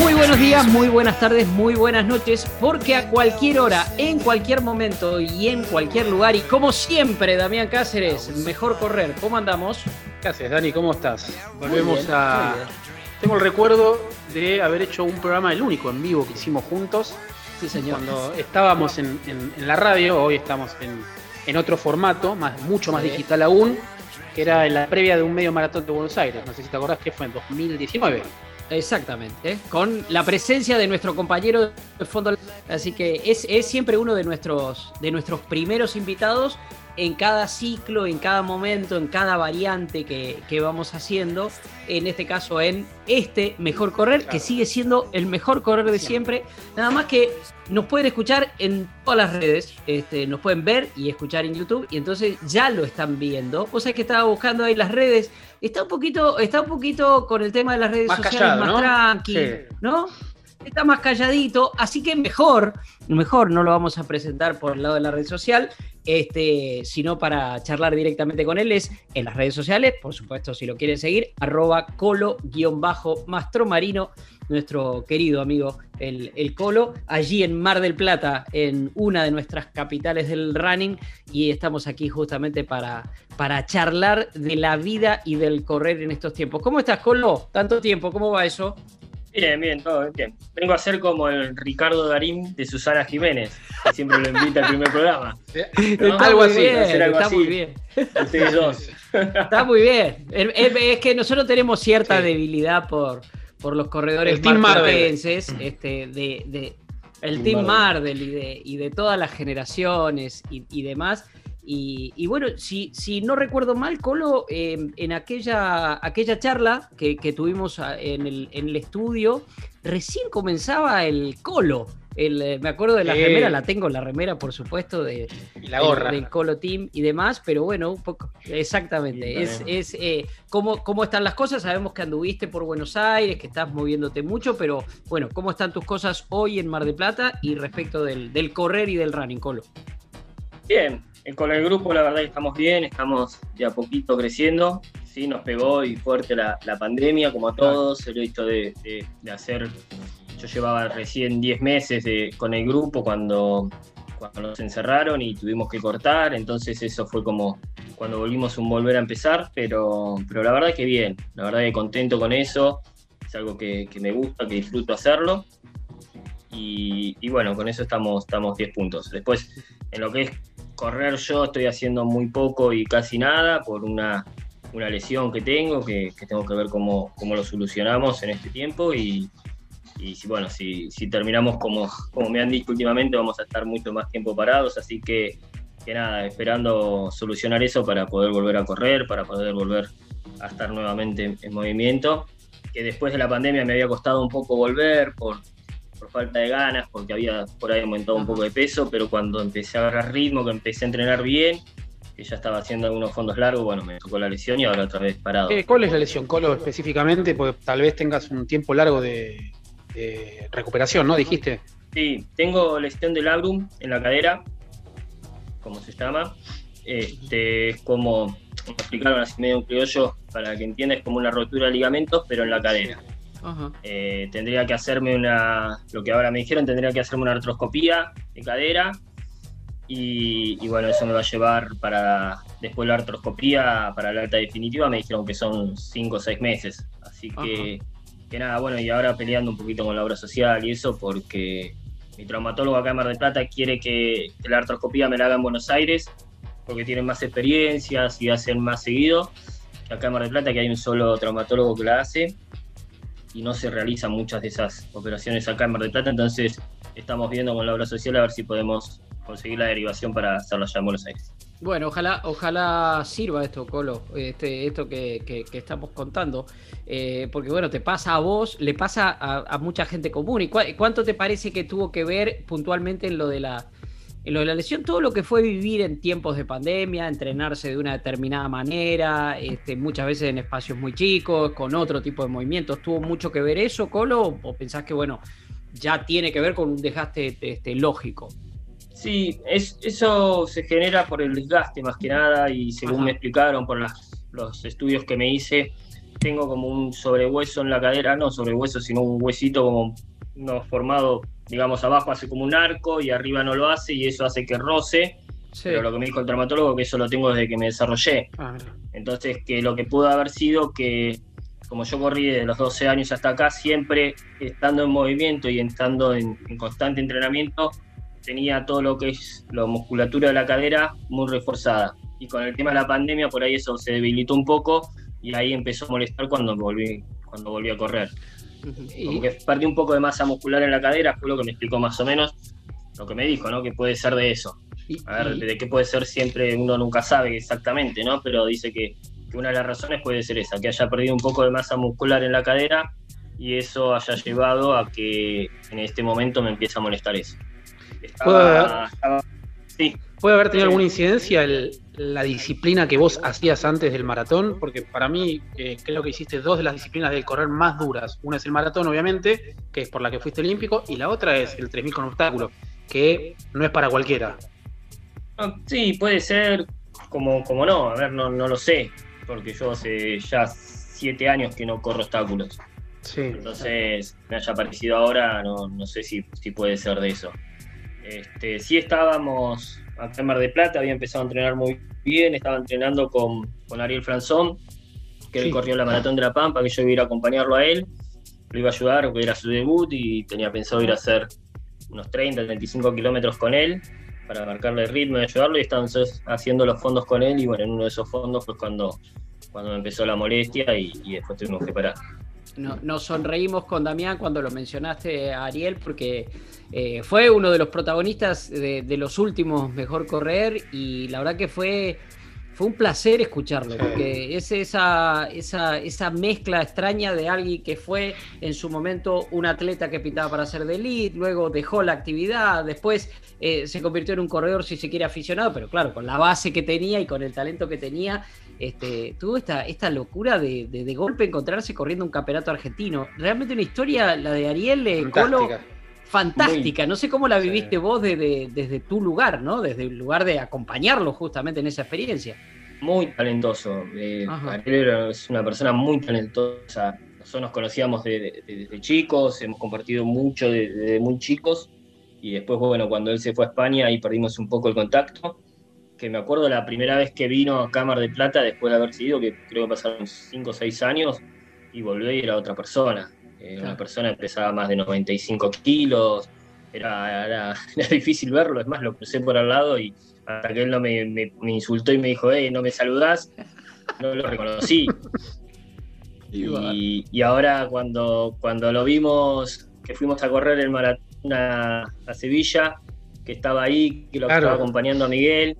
Muy buenos días, muy buenas tardes, muy buenas noches, porque a cualquier hora, en cualquier momento y en cualquier lugar, y como siempre, Damián Cáceres, mejor correr. ¿Cómo andamos? ¿Qué haces, Dani? ¿Cómo estás? Volvemos a. Tengo el recuerdo de haber hecho un programa, el único en vivo que hicimos juntos. Sí, señor. Cuando estábamos en, en- en la radio, hoy estamos en, en otro formato, más, mucho más Sí. digital aún, que era en la previa de un medio maratón de Buenos Aires. No sé si te acordás que fue en 2019. Exactamente, con la presencia de nuestro compañero de fondo. Así que es, es siempre uno de nuestros, de nuestros primeros invitados en cada ciclo, en cada momento, en cada variante que, que vamos haciendo. En este caso, en este mejor correr, que sigue siendo el mejor correr de siempre. Nada más que nos pueden escuchar en todas las redes, este, nos pueden ver y escuchar en YouTube, y entonces ya lo están viendo. Vos sabés que estaba buscando ahí las redes. Está un poquito, está un poquito con el tema de las redes Más sociales callado, más ¿no? tranqui, Sí. ¿no? Está más calladito, así que mejor, mejor no lo vamos a presentar por el lado de la red social, este, sino para charlar directamente con él es en las redes sociales, por supuesto, si lo quieren seguir, arroba colo-mastromarino, nuestro querido amigo el, el Colo, allí en Mar del Plata, en una de nuestras capitales del running, y estamos aquí justamente para, para charlar de la vida y del correr en estos tiempos. ¿Cómo estás, Colo? Tanto tiempo, ¿cómo va eso? Bien, bien, todo bien. Vengo a ser como el Ricardo Darín de Susana Jiménez, que siempre lo invita al primer programa. ¿no? Está Algo muy así, bien, algo está así. muy bien. Ustedes dos. Está muy bien. Es, es- es que nosotros tenemos cierta Sí. debilidad por, por los corredores marplatenses, este, de, de- el Team Marvel. Mardel y de, y de todas las generaciones y, y demás. Y, y bueno, si, si no recuerdo mal, Colo, eh, en aquella, aquella charla que, que tuvimos a- en el, en el estudio, recién comenzaba el Colo. El, eh, me acuerdo de la remera, la tengo la remera, por supuesto, de, Y la gorra. del, del Colo Team y demás, pero bueno, un poco, exactamente. Es, es eh, cómo, cómo están las cosas. Sabemos que anduviste por Buenos Aires, que estás moviéndote mucho, pero bueno, ¿cómo están tus cosas hoy en Mar de Plata y respecto del, del correr y del running, Colo? Bien, con el grupo la verdad que estamos bien, estamos de a poquito creciendo. Sí, nos pegó y fuerte la, la pandemia, como a todos, el hecho de, de- de hacer... Yo llevaba recién 10 meses de- con el grupo cuando, cuando nos encerraron y tuvimos que cortar, entonces eso fue como cuando volvimos un volver a empezar, pero, pero la verdad que bien, la verdad que contento con eso, es algo que, que me gusta, que disfruto hacerlo. Y, y bueno, con eso estamos, estamos 10 puntos. Después, en lo que es correr yo estoy haciendo muy poco y casi nada por una, una lesión que tengo, que, que tengo que ver cómo, cómo lo solucionamos en este tiempo y, y bueno, si, si terminamos como, como me han dicho últimamente vamos a estar mucho más tiempo parados, así que, que nada, esperando solucionar eso para poder volver a correr, para poder volver a estar nuevamente en, en movimiento, que después de la pandemia me había costado un poco volver por, por falta de ganas, porque había por ahí aumentado un poco de peso, pero cuando empecé a agarrar ritmo, que empecé a entrenar bien, que ya estaba haciendo algunos fondos largos, bueno, me tocó la lesión y ahora otra vez parado. Eh, ¿Cuál es la lesión, Colo, específicamente? Porque tal vez tengas un tiempo largo de, de recuperación, ¿no? Dijiste. Sí, tengo lesión del labrum en la cadera, como se llama. Este, es como, me explicaron así medio un criollo, para que entiendas, es como una rotura de ligamentos, pero en la cadera. Ajá. Eh, tendría que hacerme una, lo que ahora me dijeron, tendría que hacerme una artroscopía de cadera y, y bueno, eso me va a llevar para después la artroscopía, para la alta definitiva, me dijeron que son 5 o 6 meses. Así que, que nada, bueno, y ahora peleando un poquito con la obra social y eso porque mi traumatólogo acá en Mar del Plata quiere que, que la artroscopía me la haga en Buenos Aires porque tienen más experiencias y hacen más seguido acá en Mar del Plata, que hay un solo traumatólogo que la hace y no se realizan muchas de esas operaciones acá en Mar del Plata, entonces estamos viendo con la obra social a ver si podemos conseguir la derivación para hacerlo allá en Buenos Aires. Bueno, ojalá, ojalá sirva esto, Colo, este, esto que, que- estamos contando, eh, porque bueno, te pasa a vos, le pasa a, mucha gente común. ¿Y cuánto te parece que tuvo que ver puntualmente en lo de la en lo de la lesión, todo lo que fue vivir en tiempos de pandemia, entrenarse de una determinada manera, este, muchas veces en espacios muy chicos, con otro tipo de movimientos, ¿tuvo mucho que ver eso, Colo? ¿O pensás que, bueno, ya tiene que ver con un desgaste este, lógico? Sí, es, eso se genera por el desgaste más que nada y según me explicaron por los estudios que me hice, tengo como un sobrehueso en la cadera, no sobrehueso, sino un huesito como no formado, digamos, abajo hace como un arco y arriba no lo hace y eso hace que roce. Pero lo que me dijo el traumatólogo que eso lo tengo desde que me desarrollé. Ah, Entonces, que lo que pudo haber sido que, como yo corrí de los 12 años hasta acá, siempre estando en movimiento y estando en, constante entrenamiento, tenía todo lo que es la musculatura de la cadera muy reforzada. Y con el tema de la pandemia, por ahí eso se debilitó un poco y ahí empezó a molestar cuando volví, cuando volví a correr. Como que perdí un poco de masa muscular en la cadera, fue lo que me explicó más o menos, lo que me dijo, ¿no? Que puede ser de eso. A ver, de qué puede ser siempre uno nunca sabe exactamente, ¿no? Pero dice que, una de las razones puede ser esa, que haya perdido un poco de masa muscular en la cadera y eso haya llevado a que en este momento me empiece a molestar eso. ¿Puede haber tenido alguna incidencia la disciplina que vos hacías antes del maratón? Porque para mí eh, creo que hiciste dos de las disciplinas del correr más duras. Una es el maratón, obviamente, que es por la que fuiste olímpico, y la otra es el 3000 con obstáculos, que no es para cualquiera. Sí, puede ser, como, como no, a ver, no, no lo sé, porque yo hace ya siete años que no corro obstáculos. Sí. Entonces, me haya parecido ahora, no, no sé si, si puede ser de eso. Este, sí estábamos acá en Mar de Plata, había empezado a entrenar muy bien, estaba entrenando con, Ariel Franzón, que él corrió la maratón de la Pampa, que yo iba a ir a acompañarlo a él, lo iba a ayudar, porque era su debut y tenía pensado ir a hacer unos 30, 35 kilómetros con él para marcarle el ritmo y ayudarlo y estaba haciendo los fondos con él y bueno, en uno de esos fondos fue cuando, cuando me empezó la molestia y, y después tuvimos que parar nos sonreímos con Damián cuando lo mencionaste a Ariel porque eh, fue uno de los protagonistas de, los últimos Mejor Correr y la verdad que fue, fue un placer escucharlo porque es esa, esa, esa mezcla extraña de alguien que fue en su momento un atleta que pintaba para ser de elite, luego dejó la actividad, después eh, se convirtió en un corredor si se quiere aficionado, pero claro, con la base que tenía y con el talento que tenía este, tuvo esta, esta locura de, de, golpe encontrarse corriendo un campeonato argentino. Realmente una historia, la de Ariel eh, fantástica. Colo, fantástica. no sé cómo la viviste vos desde tu lugar, ¿no? Desde el lugar de acompañarlo justamente en esa experiencia. Muy talentoso. Eh, Ariel es una persona muy talentosa. Nosotros nos conocíamos desde chicos, hemos compartido mucho desde muy chicos. Y después, bueno, cuando él se fue a España, ahí perdimos un poco el contacto que me acuerdo la primera vez que vino a Cámara de Plata después de haber sido, que creo que pasaron 5 o 6 años, y volvió y era otra persona. Eh, una persona que pesaba más de 95 kilos, era, era, difícil verlo, es más, lo crucé por al lado y hasta que él no me, insultó y me dijo, hey, no me saludás, no lo reconocí. y, ahora cuando, cuando lo vimos, que fuimos a correr el maratón a, Sevilla, que estaba ahí, que lo estaba acompañando a Miguel,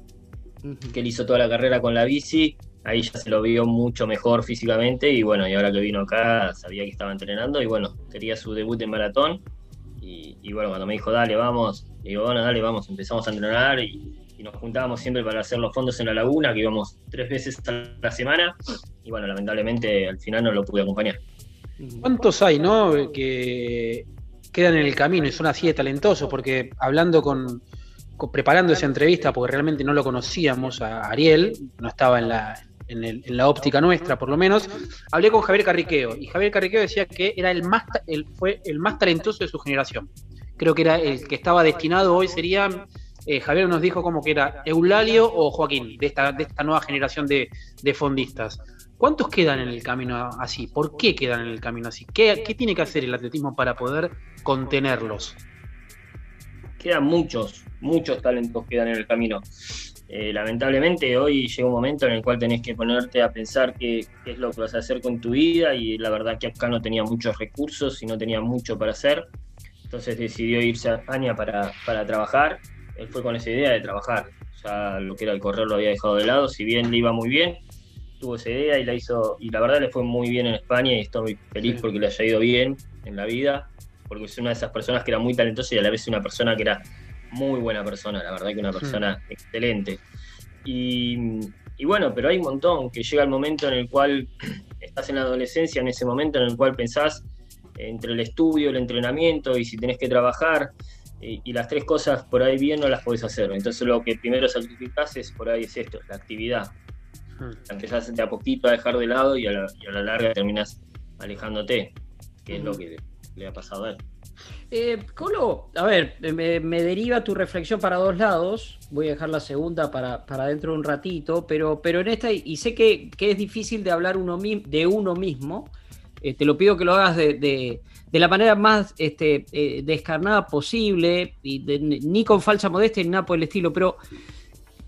que él hizo toda la carrera con la bici, ahí ya se lo vio mucho mejor físicamente y bueno, y ahora que vino acá sabía que estaba entrenando y bueno, quería su debut en maratón y, bueno, cuando me dijo, dale, vamos, digo, bueno, dale, vamos, empezamos a entrenar y, nos juntábamos siempre para hacer los fondos en la laguna, que íbamos tres veces a la semana y bueno, lamentablemente al final no lo pude acompañar. ¿Cuántos hay, no? Que quedan en el camino y son así de talentosos, porque hablando con, preparando esa entrevista, porque realmente no lo conocíamos a Ariel, no estaba en la, en, la óptica nuestra por lo menos, hablé con Javier Carriqueo y Javier Carriqueo decía que era el más, el, fue el más talentoso de su generación. Creo que era el que estaba destinado hoy sería, eh, Javier nos dijo como que era Eulalio o Joaquín, de esta, de esta nueva generación de, fondistas. ¿Cuántos quedan en el camino así? ¿Por qué quedan en el camino así? ¿Qué, ¿Qué, tiene que hacer el atletismo para poder contenerlos? Quedan muchos, muchos talentos quedan en el camino. Eh, lamentablemente hoy llega un momento en el cual tenés que ponerte a pensar qué, es lo que vas a hacer con tu vida y la verdad que acá no tenía muchos recursos y no tenía mucho para hacer. Entonces decidió irse a España para, para trabajar. Él fue con esa idea de trabajar. Ya lo que era el correr lo había dejado de lado, si bien le iba muy bien, tuvo esa idea y la hizo, y la verdad le fue muy bien en España y estoy feliz porque le haya ido bien en la vida, porque es una de esas personas que era muy talentosa y a la vez una persona que era muy buena persona, la verdad que una persona excelente. Y, y, bueno, pero hay un montón que llega el momento en el cual estás en la adolescencia, en ese momento en el cual pensás entre el estudio, el entrenamiento y si tenés que trabajar, y, las tres cosas por ahí bien no las podés hacer. Entonces lo que primero sacrificás es por ahí es esto, la actividad. Hmm. Empezás de a poquito a dejar de lado y a la, larga terminas alejándote, que es lo que le ha pasado a él. Eh, Colo, a ver, me, deriva tu reflexión para dos lados. Voy a dejar la segunda para, para dentro de un ratito, pero, pero en esta, y sé que, es difícil de hablar uno, de uno mismo, eh, te lo pido que lo hagas de, la manera más este, eh, descarnada posible, y ni con falsa modestia ni nada por el estilo, pero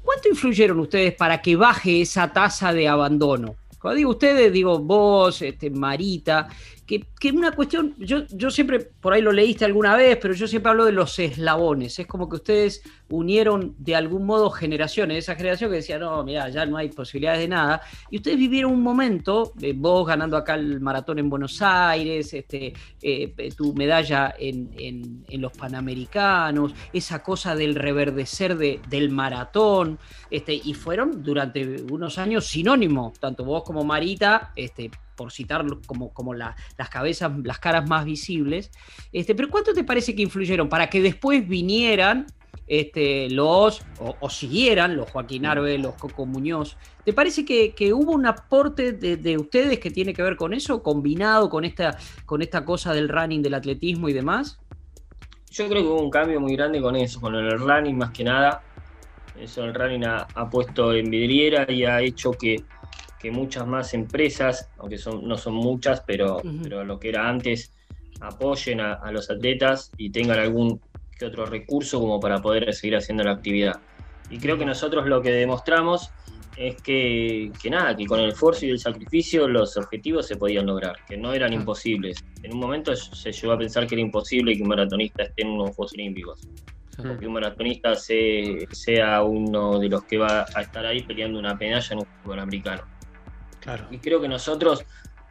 ¿cuánto influyeron ustedes para que baje esa tasa de abandono? Cuando digo ustedes, digo vos, este, Marita, que, que, una cuestión, yo, yo siempre, por ahí lo leíste alguna vez, pero yo siempre hablo de los eslabones. Es como que ustedes unieron de algún modo generaciones, esa generación que decía, no, mira, ya no hay posibilidades de nada. Y ustedes vivieron un momento, eh, vos ganando acá el maratón en Buenos Aires, este, eh, tu medalla en, los Panamericanos, esa cosa del reverdecer del maratón, este, y fueron durante unos años sinónimos, tanto vos como Marita, este, por citar como, como las cabezas, las caras más visibles. Este, pero ¿cuánto te parece que influyeron para que después vinieran este, los, o, siguieran los Joaquín Arbe, los Coco Muñoz. ¿Te parece que, hubo un aporte de, ustedes que tiene que ver con eso, combinado con esta, con esta cosa del running, del atletismo y demás? Yo creo que hubo un cambio muy grande con eso, con el running más que nada. Eso el running ha, puesto en vidriera y ha hecho que, muchas más empresas, aunque son, no son muchas, pero, pero lo que era antes, apoyen a los atletas y tengan algún otro recurso como para poder seguir haciendo la actividad. Y creo que nosotros lo que demostramos es que, nada, que con el esfuerzo y el sacrificio los objetivos se podían lograr, que no eran imposibles. En un momento se llegó a pensar que era imposible que un maratonista esté en unos Juegos Olímpicos, que un maratonista sea uno de los que va a estar ahí peleando una medalla en un fútbol americano. Claro. Y creo que nosotros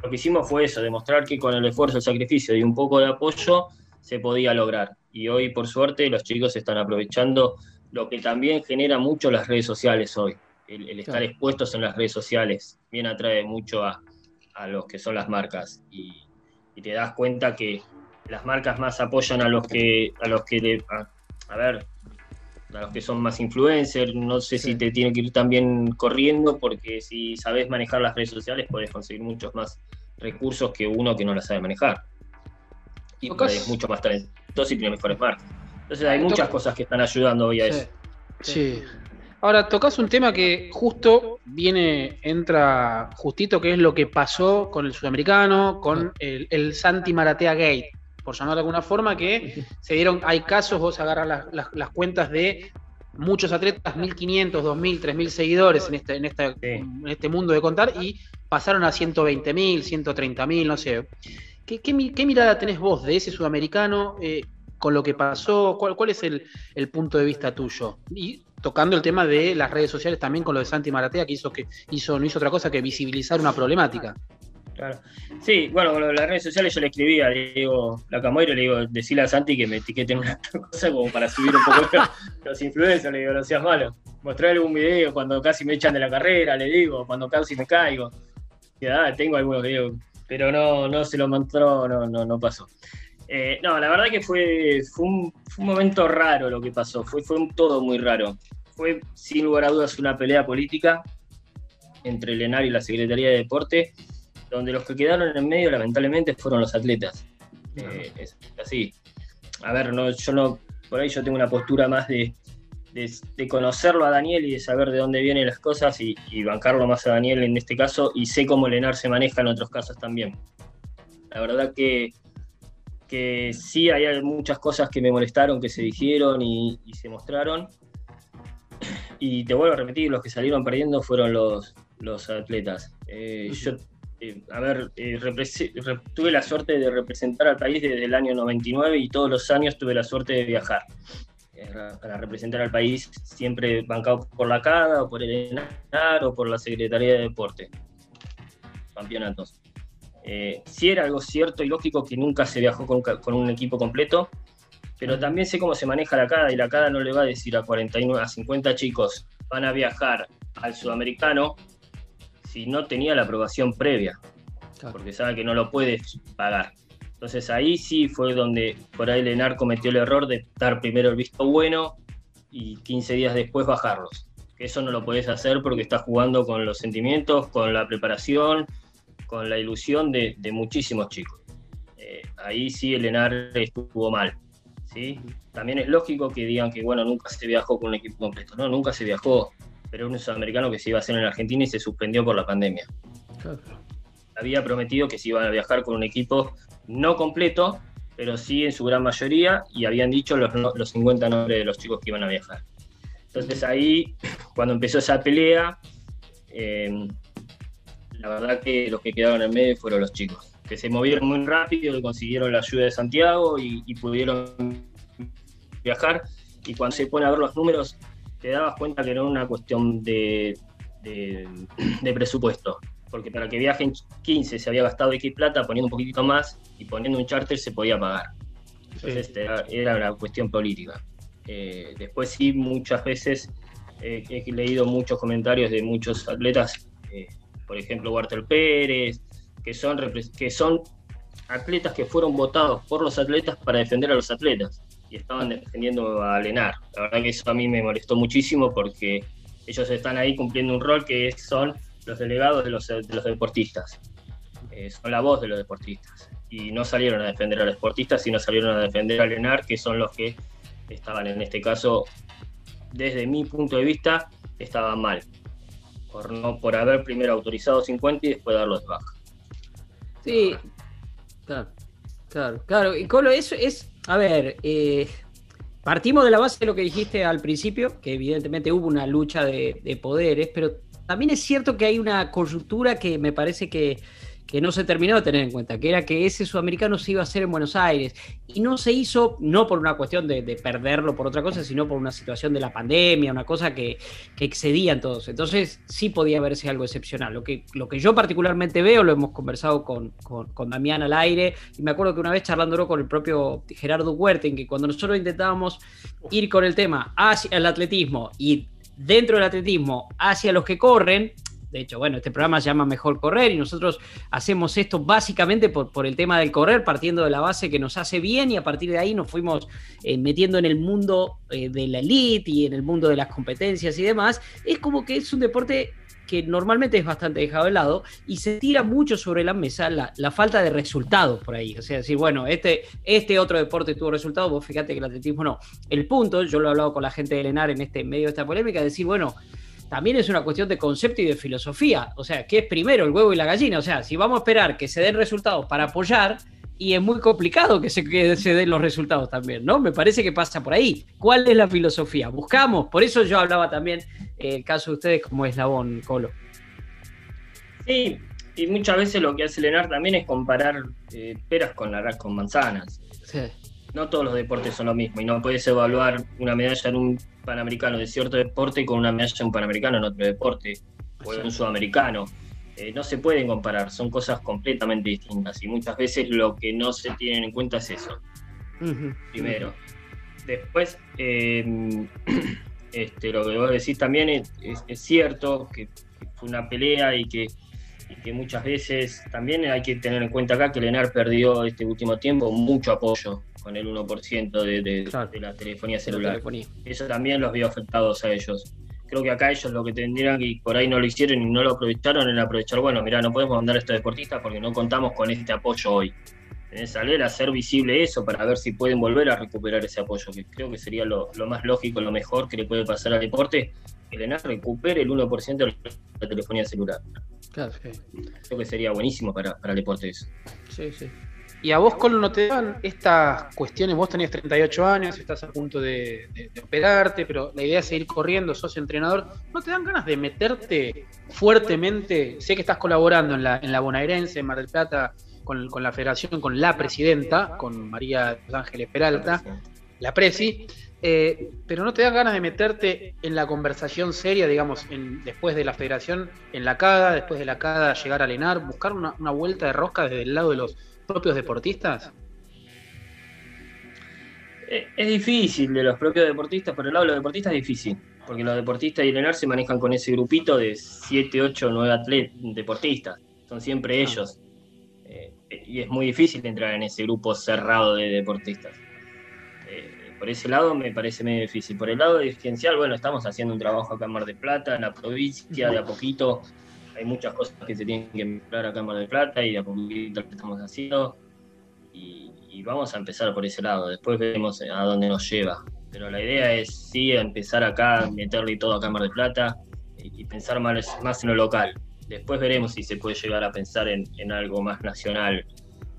lo que hicimos fue eso, demostrar que con el esfuerzo, el sacrificio y un poco de apoyo se podía lograr. Y hoy, por suerte, los chicos están aprovechando lo que también genera mucho las redes sociales hoy. El, estar expuestos en las redes sociales bien atrae mucho a, los que son las marcas. Y, te das cuenta que las marcas más apoyan a los que, a los que a, ver, a los que son más influencers, no sé si te tiene que ir también corriendo, porque si sabes manejar las redes sociales puedes conseguir muchos más recursos que uno que no las sabe manejar. Y es mucho más talentoso y tiene mejores marcas. Entonces hay muchas cosas que están ayudando hoy a eso. Sí. Ahora, tocas un tema que justo viene, entra justito, que es lo que pasó con el sudamericano, con el, Santi Maratea Gate, por llamarlo de alguna forma, que se dieron, hay casos, vos agarras las, cuentas de muchos atletas, 1.500, 2.000, 3.000 seguidores en este, en, en este mundo de contar, y pasaron a 120.000, 130.000, no sé. ¿Qué, mirada tenés vos de ese sudamericano eh, con lo que pasó? ¿Cuál, es el, punto de vista tuyo? Y tocando el tema de las redes sociales también con lo de Santi Maratea, que hizo que hizo, no hizo otra cosa que visibilizar una problemática. Claro. Sí, bueno, con las redes sociales yo le escribía, le digo, la Camoiro, le digo, decirle a Santi que me etiqueten una cosa como para subir un poco los influencers, le digo, no seas malo. Mostrar algún video cuando casi me echan de la carrera, le digo, cuando casi me caigo. Ya, tengo algunos videos pero no, no se lo mostró, no, no, no pasó. Eh, no, la verdad que fue, un, momento raro lo que pasó, fue, fue todo muy raro. Fue sin lugar a dudas una pelea política entre el ENAR y la Secretaría de Deporte, donde los que quedaron en medio lamentablemente fueron los atletas. Eh, es así. A ver, no, yo no, por ahí yo tengo una postura más de, de, conocerlo a Daniel y de saber de dónde vienen las cosas y, bancarlo más a Daniel en este caso y sé cómo Lenar se maneja en otros casos también. La verdad que, que sí hay muchas cosas que me molestaron, que se dijeron y, se mostraron. Y te vuelvo a repetir, los que salieron perdiendo fueron los, los atletas. Eh, yo, eh, a ver, eh, tuve la suerte de representar al país desde el año 99 y todos los años tuve la suerte de viajar para representar al país siempre bancado por la CADA o por el ENAR o por la Secretaría de Deporte. Campeonatos. Eh, si era algo cierto y lógico que nunca se viajó con, un equipo completo, pero también sé cómo se maneja la CADA y la CADA no le va a decir a 49, a 50 chicos van a viajar al sudamericano si no tenía la aprobación previa, porque sabe que no lo puedes pagar. Entonces ahí sí fue donde por ahí Lenar cometió el error de dar primero el visto bueno y 15 días después bajarlos. Eso no lo puedes hacer porque estás jugando con los sentimientos, con la preparación, con la ilusión de, muchísimos chicos. Eh, ahí sí el Lenar estuvo mal. ¿sí? También es lógico que digan que bueno, nunca se viajó con un equipo completo. No, nunca se viajó, pero un sudamericano que se iba a hacer en Argentina y se suspendió por la pandemia. Había prometido que se iban a viajar con un equipo no completo, pero sí en su gran mayoría, y habían dicho los, los 50 nombres de los chicos que iban a viajar. Entonces ahí, cuando empezó esa pelea, em, la verdad que los que quedaron en medio fueron los chicos, que se movieron muy rápido, y consiguieron la ayuda de Santiago y, pudieron viajar. Y cuando se pone a ver los números, te dabas cuenta que no era una cuestión de, de, presupuesto. Porque para que viajen 15 se había gastado X plata, poniendo un poquitito más y poniendo un charter se podía pagar. Entonces era una cuestión política. Eh, después sí, muchas veces he leído muchos comentarios de muchos atletas, eh, por ejemplo, Walter Pérez, que son, que son atletas que fueron votados por los atletas para defender a los atletas y estaban defendiendo a Lenar. La verdad que eso a mí me molestó muchísimo porque ellos están ahí cumpliendo un rol que son los delegados de los, deportistas. Eh, son la voz de los deportistas. Y no salieron a defender a los deportistas, sino salieron a defender a Lenar, que son los que estaban en este caso, desde mi punto de vista, estaban mal. Por, no, por haber primero autorizado 50 y después darlos de baja. Sí, claro, claro, claro. Y Colo, eso es, a ver, eh, partimos de la base de lo que dijiste al principio, que evidentemente hubo una lucha de poderes, pero también es cierto que hay una coyuntura que me parece que que no se terminó de tener en cuenta, que era que ese sudamericano se iba a hacer en Buenos Aires y no se hizo, no por una cuestión de, perderlo por otra cosa, sino por una situación de la pandemia, una cosa que, que excedían todos. Entonces sí podía verse algo excepcional. Lo que, lo que yo particularmente veo, lo hemos conversado con, con, Damián al aire, y me acuerdo que una vez charlándolo con el propio Gerardo Huerten, que cuando nosotros intentábamos ir con el tema hacia el atletismo y dentro del atletismo hacia los que corren, de hecho, bueno, este programa se llama Mejor Correr y nosotros hacemos esto básicamente por, el tema del correr, partiendo de la base que nos hace bien y a partir de ahí nos fuimos eh, metiendo en el mundo eh, de la elite y en el mundo de las competencias y demás. Es como que es un deporte que normalmente es bastante dejado de lado y se tira mucho sobre la mesa la, falta de resultados por ahí. O sea, decir, bueno, este, este otro deporte tuvo resultados, vos fíjate que el atletismo no. El punto, yo lo he hablado con la gente de Lenar en este medio de esta polémica, decir, bueno, también es una cuestión de concepto y de filosofía. O sea, ¿qué es primero, el huevo y la gallina? O sea, si vamos a esperar que se den resultados para apoyar, y es muy complicado que se, den los resultados también, ¿no? Me parece que pasa por ahí. ¿Cuál es la filosofía? Buscamos, por eso yo hablaba también eh, el caso de ustedes como eslabón, Colo. Sí, y muchas veces lo que hace Lenar también es comparar eh, peras con, con manzanas. Sí no todos los deportes son lo mismo y no puedes evaluar una medalla en un panamericano de cierto deporte con una medalla en un panamericano en otro deporte o en un sudamericano. Eh, no se pueden comparar, son cosas completamente distintas y muchas veces lo que no se tiene en cuenta es eso. Primero. Después, eh, este, lo que vos decís también es, cierto que, fue una pelea y que, y que muchas veces también hay que tener en cuenta acá que Lenar perdió este último tiempo mucho apoyo con el 1% de, de, la telefonía celular. Eso también los vio afectados a ellos. Creo que acá ellos lo que tendrían y por ahí no lo hicieron y no lo aprovecharon era aprovechar, bueno, mira, no podemos mandar a estos deportistas porque no contamos con este apoyo hoy. Tenés salir a hacer visible eso para ver si pueden volver a recuperar ese apoyo, que creo que sería lo, más lógico, lo mejor que le puede pasar al deporte, que el ENAR recupere el 1% de la telefonía celular. Claro, Creo que sería buenísimo para, para el deporte eso. Sí, sí. Y a vos, Colo, no te dan estas cuestiones. Vos tenés 38 años, estás a punto de, operarte, pero la idea es seguir corriendo, sos entrenador. ¿No te dan ganas de meterte fuertemente? Sé que estás colaborando en la, en la bonaerense, en Mar del Plata, con, la federación, con la presidenta, con María Ángeles Peralta, la presi. Eh, pero no te dan ganas de meterte en la conversación seria, digamos, en, después de la federación, en la CADA, después de la CADA llegar a Lenar, buscar una, una vuelta de rosca desde el lado de los propios deportistas? Eh, es difícil de los propios deportistas, por el lado de los deportistas es difícil, porque los deportistas de Ilenar se manejan con ese grupito de 7, 8, 9 atletas, deportistas, son siempre ah. ellos. Eh, y es muy difícil entrar en ese grupo cerrado de deportistas. Eh, por ese lado me parece medio difícil. Por el lado dirigencial, bueno, estamos haciendo un trabajo acá en Mar del Plata, en la provincia, de a poquito. Hay muchas cosas que se tienen que mejorar acá en Mar del Plata y a poquito lo que estamos haciendo. Y, y vamos a empezar por ese lado, después vemos a dónde nos lleva. Pero la idea es sí empezar acá, meterle todo acá en Mar del Plata y, pensar más, más en lo local. Después veremos si se puede llegar a pensar en, algo más nacional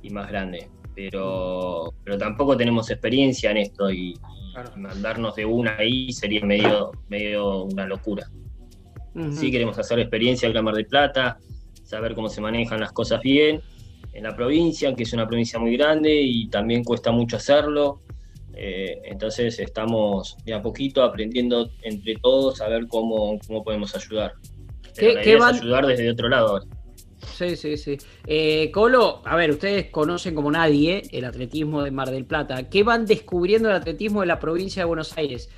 y más grande. Pero, pero tampoco tenemos experiencia en esto y, mandarnos de una ahí sería medio, medio una locura. Sí queremos hacer experiencia acá en Mar del Plata, saber cómo se manejan las cosas bien en la provincia, que es una provincia muy grande y también cuesta mucho hacerlo. Eh, entonces estamos de a poquito aprendiendo entre todos a ver cómo, cómo podemos ayudar. ¿Qué, ayudar desde otro lado Sí, sí, sí. Eh, Colo, a ver, ustedes conocen como nadie el atletismo de Mar del Plata. ¿Qué van descubriendo el atletismo de la provincia de Buenos Aires?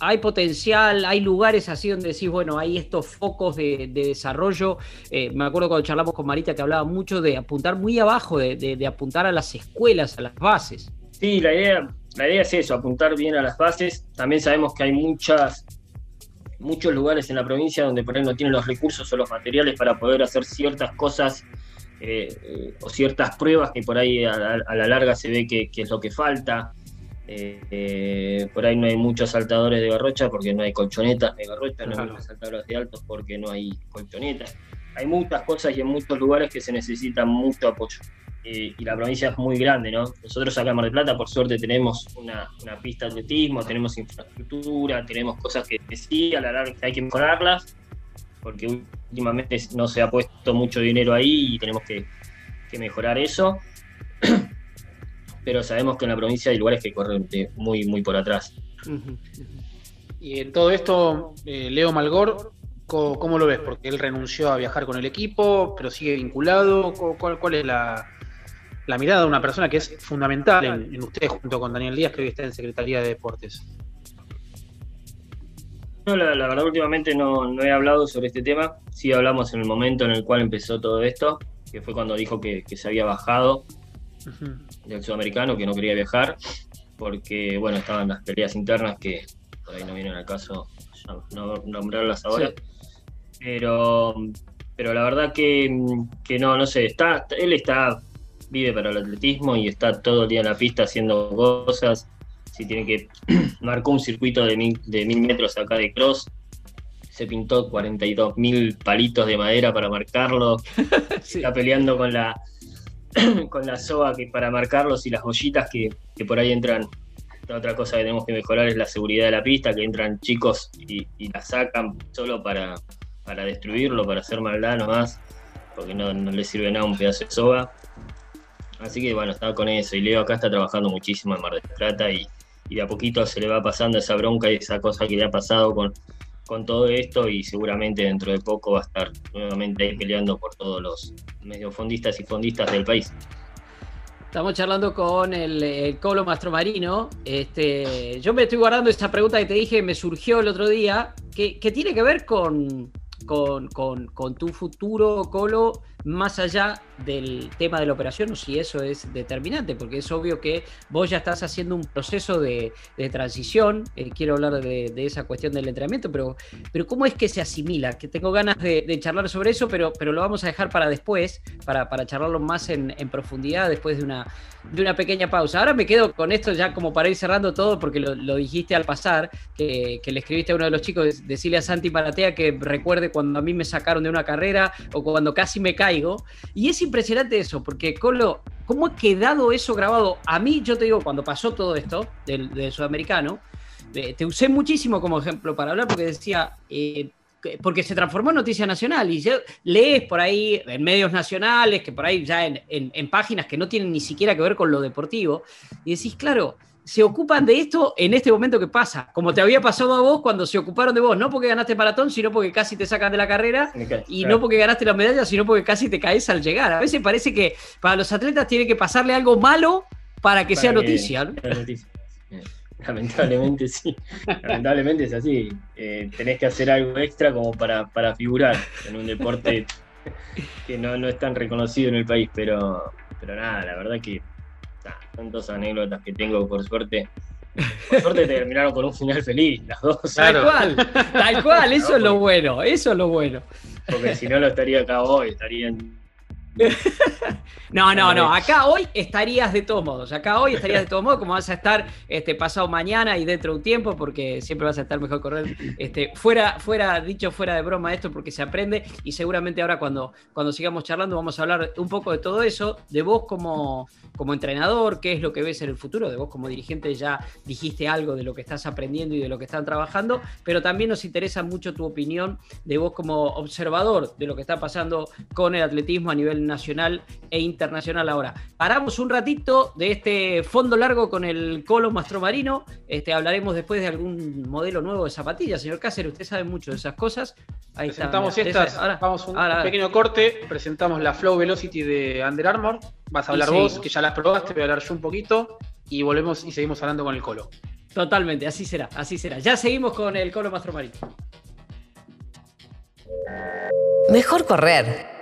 Hay potencial, hay lugares así donde decís, bueno, hay estos focos de, desarrollo. Eh, me acuerdo cuando charlamos con Marita que hablaba mucho de apuntar muy abajo, de, apuntar a las escuelas, a las bases. Sí, la idea, la idea es eso, apuntar bien a las bases. También sabemos que hay muchas, muchos lugares en la provincia donde por ahí no tienen los recursos o los materiales para poder hacer ciertas cosas eh, eh, o ciertas pruebas que por ahí a, la larga se ve que, que es lo que falta. Eh, por ahí no hay muchos saltadores de garrocha porque no hay colchonetas de garrocha, no hay muchos saltadores de altos porque no hay colchonetas. Hay muchas cosas y en muchos lugares que se necesita mucho apoyo. Eh, y la provincia es muy grande, ¿no? Nosotros acá en Mar del Plata, por suerte, tenemos una, pista de atletismo, tenemos infraestructura, tenemos cosas que, sí, a la larga hay que mejorarlas, porque últimamente no se ha puesto mucho dinero ahí y tenemos que, que mejorar eso. Pero sabemos que en la provincia hay lugares que corren muy, muy por atrás. Y en todo esto, eh, Leo Malgor, ¿cómo, lo ves? Porque él renunció a viajar con el equipo, pero sigue vinculado. ¿Cuál, cuál es la, mirada de una persona que es fundamental en, ustedes junto con Daniel Díaz, que hoy está en Secretaría de Deportes? No, la, verdad últimamente no, he hablado sobre este tema. Sí hablamos en el momento en el cual empezó todo esto, que fue cuando dijo que, que se había bajado del sudamericano que no quería viajar porque, bueno, estaban las peleas internas que por ahí no vienen al caso no nombrarlas ahora. Pero, pero la verdad que, no, no sé, está, él está, vive para el atletismo y está todo el día en la pista haciendo cosas. Si tiene que marcó un circuito de mil, de mil metros acá de cross, se pintó 42 mil palitos de madera para marcarlo. Está peleando con la con la soga que para marcarlos y las joyitas que, por ahí entran. otra cosa que tenemos que mejorar es la seguridad de la pista, que entran chicos y, la sacan solo para, para destruirlo, para hacer maldad nomás, porque no, no le sirve nada un pedazo de soga. Así que bueno, estaba con eso. Y Leo acá está trabajando muchísimo en Mar del Plata y, y de a poquito se le va pasando esa bronca y esa cosa que le ha pasado con, con todo esto y seguramente dentro de poco va a estar nuevamente peleando por todos los mediofondistas y fondistas del país. Estamos charlando con el, Colo Mastromarino. Este, yo me estoy guardando esta pregunta que te dije, me surgió el otro día, que tiene que ver con, con, con, tu futuro, Colo, más allá del tema de la operación, o si eso es determinante, porque es obvio que vos ya estás haciendo un proceso de, transición, eh, quiero hablar de, esa cuestión del entrenamiento, pero, pero ¿cómo es que se asimila? Que tengo ganas de, charlar sobre eso, pero, pero lo vamos a dejar para después, para, para charlarlo más en, profundidad después de una, de una pequeña pausa. Ahora me quedo con esto ya como para ir cerrando todo, porque lo, dijiste al pasar, que, le escribiste a uno de los chicos, decirle a Santi Maratea que recuerde cuando a mí me sacaron de una carrera o cuando casi me caigo. Y es impresionante eso, porque Colo, ¿cómo ha quedado eso grabado? A mí, yo te digo, cuando pasó todo esto del, sudamericano, te usé muchísimo como ejemplo para hablar porque decía, eh, porque se transformó en noticia nacional y lees por ahí en medios nacionales, que por ahí ya en, en, páginas que no tienen ni siquiera que ver con lo deportivo, y decís, claro, se ocupan de esto en este momento que pasa, como te había pasado a vos cuando se ocuparon de vos, no porque ganaste maratón, sino porque casi te sacan de la carrera, y no porque ganaste la medalla, sino porque casi te caes al llegar. A veces parece que para los atletas tiene que pasarle algo malo para que sea noticia. Lamentablemente sí, lamentablemente es así. Eh, tenés que hacer algo extra como para, para figurar en un deporte que no, no es tan reconocido en el país, pero, pero nada, la verdad que tantas anécdotas que tengo, por suerte. Por suerte terminaron con un final feliz, las dos. Tal cual, tal cual, eso es lo bueno, eso es lo bueno. Porque si no lo estaría acá hoy, estaría en no, no, no. Acá hoy estarías de todos modos. Acá hoy estarías de todos modos, como vas a estar este, pasado mañana y dentro de un tiempo, porque siempre vas a estar mejor correr. Este, fuera, fuera, dicho fuera de broma esto, porque se aprende. Y seguramente ahora cuando, cuando sigamos charlando vamos a hablar un poco de todo eso, de vos como, como entrenador, qué es lo que ves en el futuro, de vos como dirigente ya dijiste algo de lo que estás aprendiendo y de lo que están trabajando, pero también nos interesa mucho tu opinión de vos como observador de lo que está pasando con el atletismo a nivel nacional e internacional ahora. Paramos un ratito de este fondo largo con el Colo Mastromarino. Este, hablaremos después de algún modelo nuevo de zapatillas. Señor Cáceres, usted sabe mucho de esas cosas. Ahí presentamos estas, ahora, vamos un, pequeño corte, presentamos la Flow Velocity de Under Armour. Vas a hablar vos, que ya las probaste, voy a hablar yo un poquito y volvemos y seguimos hablando con el Colo. Totalmente, así será, así será. Ya seguimos con el Colo Mastromarino. Mejor correr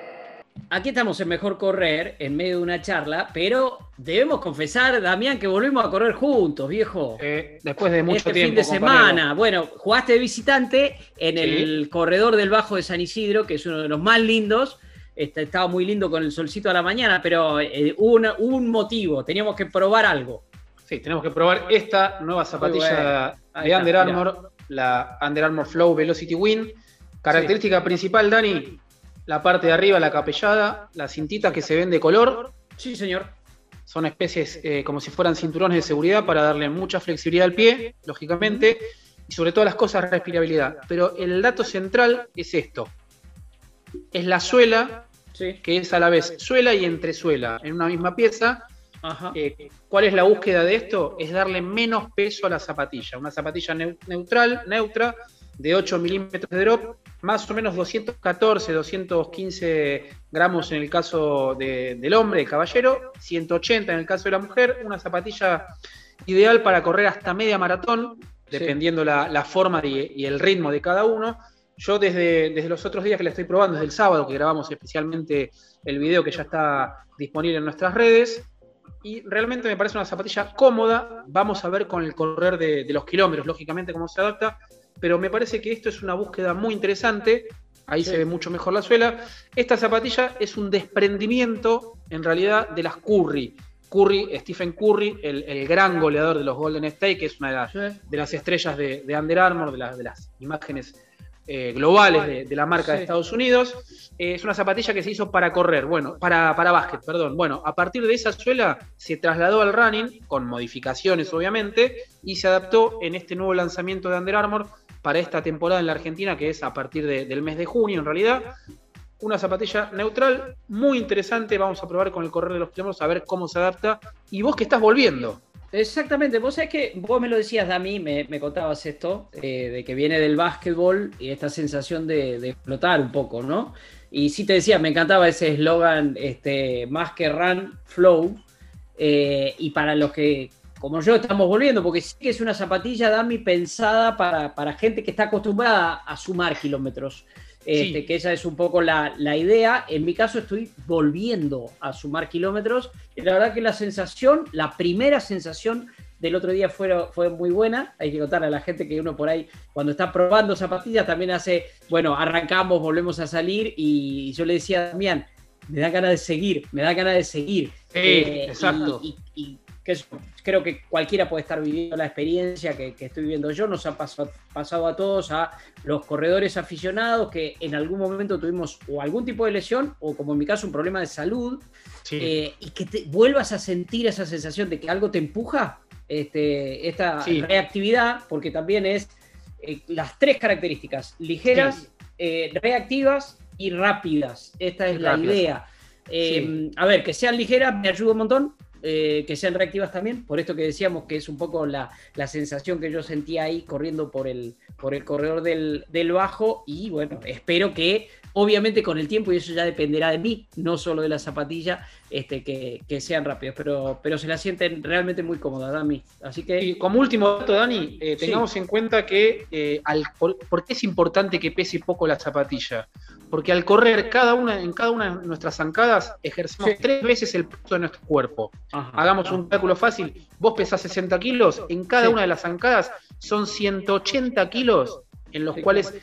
Aquí estamos en Mejor Correr, en medio de una charla, pero debemos confesar, Damián, que volvimos a correr juntos, viejo. Eh, después de mucho este tiempo. fin de semana. Bueno, jugaste de visitante en el corredor del Bajo de San Isidro, que es uno de los más lindos. Este, estaba muy lindo con el solcito a la mañana, pero eh, hubo, un motivo, teníamos que probar algo. Sí, tenemos que probar esta nueva zapatilla de Under Armour, la Under Armour Flow Velocity Win. Característica principal, Dani, la parte de arriba, la capellada, las cintitas que se ven de color. Sí, señor. Son especies eh, como si fueran cinturones de seguridad para darle mucha flexibilidad al pie, lógicamente, y sobre todo las cosas respirabilidad. Pero el dato central es esto. Es la suela, que es a la vez suela y entresuela en una misma pieza. Eh, ¿Cuál es la búsqueda de esto? Es darle menos peso a la zapatilla. Una zapatilla neutral, neutra, de 8 milímetros de drop, más o menos 214, 215 gramos en el caso del hombre, el caballero, 180 en el caso de la mujer, una zapatilla ideal para correr hasta media maratón, dependiendo la, forma y, el ritmo de cada uno. Yo desde, desde los otros días que la estoy probando, desde el sábado que grabamos especialmente el video que ya está disponible en nuestras redes, y realmente me parece una zapatilla cómoda. Vamos a ver con el correr de, de los kilómetros, lógicamente, cómo se adapta pero me parece que esto es una búsqueda muy interesante. Ahí se ve mucho mejor la suela. Esta zapatilla es un desprendimiento, en realidad, de las Curry. Curry, Stephen Curry, el, gran goleador de los Golden State, que es una de las, estrellas de, Under Armour, de, de las imágenes eh, globales de, la marca de Estados Unidos. Eh, es una zapatilla que se hizo para correr, bueno, para, para básquet, perdón. Bueno, a partir de esa suela se trasladó al running, con modificaciones obviamente, y se adaptó en este nuevo lanzamiento de Under Armour para esta temporada en la Argentina, que es a partir del mes de junio en realidad. Una zapatilla neutral, muy interesante. Vamos a probar con el correr de los kilómetros a ver cómo se adapta. Y vos que estás volviendo. Exactamente, vos sabés que vos me lo decías, Dami, me, me contabas esto, eh, de que viene del básquetbol y esta sensación de, explotar un poco, ¿no? Y sí te decía, me encantaba ese eslogan, este, más que run, flow. Eh, y para los que como yo estamos volviendo, porque sí que es una zapatilla Dami pensada para, gente que está acostumbrada a sumar kilómetros. Este, que esa es un poco la, idea. En mi caso estoy volviendo a sumar kilómetros. Y la verdad que la sensación, la primera sensación del otro día fue, fue muy buena. Hay que contarle a la gente que uno por ahí, cuando está probando zapatillas, también hace, bueno, arrancamos, volvemos a salir. Y yo le decía a Damián, me da ganas de seguir, me da ganas de seguir. Eh, exacto. y que creo que cualquiera puede estar viviendo la experiencia que, estoy viviendo yo, nos ha pasado, a todos, a los corredores aficionados que en algún momento tuvimos o algún tipo de lesión o como en mi caso un problema de salud eh, y que te vuelvas a sentir esa sensación de que algo te empuja, este, esta reactividad, porque también es eh, las tres características, ligeras, eh, reactivas y rápidas. Esta es la idea. A ver, que sean ligeras me ayuda un montón, eh, que sean reactivas también, por esto que decíamos que es un poco la, sensación que yo sentía ahí corriendo por el, por el corredor del, bajo y bueno, espero que obviamente con el tiempo, y eso ya dependerá de mí, no solo de la zapatilla, este, que, sean rápidos, pero, pero se la sienten realmente muy cómodas, Dani. Así que... Y como último dato, Dani, eh, tengamos en cuenta que, eh, al, por, qué es importante que pese poco la zapatilla? Porque al correr cada una, en cada una de nuestras zancadas ejercemos tres veces el peso de nuestro cuerpo. Hagamos un cálculo fácil, vos pesás 60 kilos, en cada una de las zancadas son 180 kilos en los cuales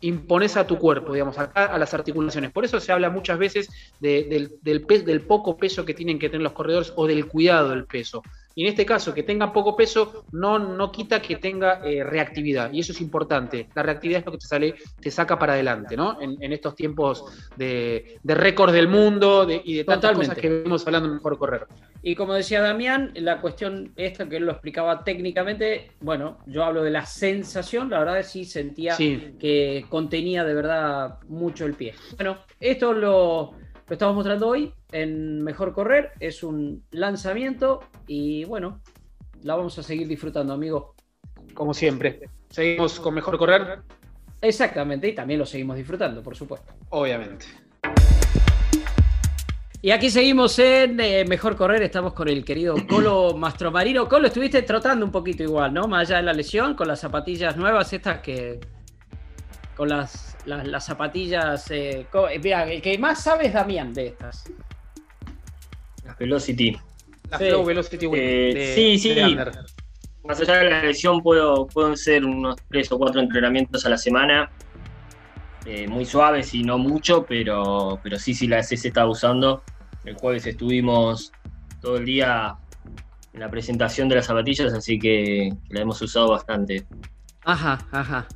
impones a tu cuerpo, digamos, acá a las articulaciones. Por eso se habla muchas veces del, del, del, poco peso que tienen que tener los corredores o del cuidado del peso. Y en este caso, que tenga poco peso no, no quita que tenga eh, reactividad. Y eso es importante. La reactividad es lo que te sale, te saca para adelante, ¿no? En, estos tiempos de, de récord del mundo y de tantas cosas que venimos hablando mejor correr. Y como decía Damián, la cuestión esta que él lo explicaba técnicamente, bueno, yo hablo de la sensación, la verdad es que sí sentía que contenía de verdad mucho el pie. Bueno, esto lo, lo estamos mostrando hoy en Mejor Correr. Es un lanzamiento y bueno, la vamos a seguir disfrutando, amigo. Como siempre. Seguimos con Mejor Correr. Exactamente, y también lo seguimos disfrutando, por supuesto. Obviamente. Y aquí seguimos en eh, Mejor Correr, estamos con el querido Colo Mastromarino. Colo, estuviste trotando un poquito igual, ¿no? Más allá de la lesión, con las zapatillas nuevas, estas que con las, las, zapatillas. Eh, mira, el que más sabe es Damián de estas. Las Velocity. Las Flow Velocity eh, Sí, sí. más allá de la lesión, puedo, pueden ser unos tres o cuatro entrenamientos a la semana. Eh, muy suaves y no mucho, pero, pero sí, sí, la se está usando. El jueves estuvimos todo el día en la presentación de las zapatillas, así que la hemos usado bastante. Ajá, ajá.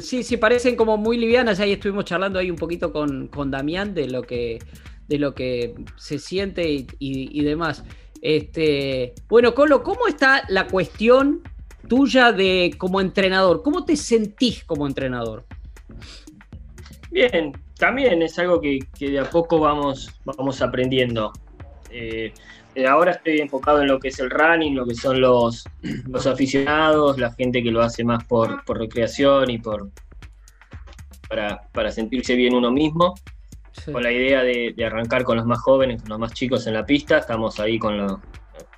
sí, sí, parecen como muy livianas. Ahí estuvimos charlando ahí un poquito con, con Damián de lo que, de lo que se siente y, demás. Este, bueno, Colo, ¿cómo está la cuestión tuya de como entrenador? ¿Cómo te sentís como entrenador? Bien, también es algo que, de a poco vamos, vamos aprendiendo. Eh, ahora estoy enfocado en lo que es el running, lo que son los, los aficionados, la gente que lo hace más por, recreación y por para, sentirse bien uno mismo. Con la idea de, arrancar con los más jóvenes, con los más chicos en la pista. Estamos ahí con los,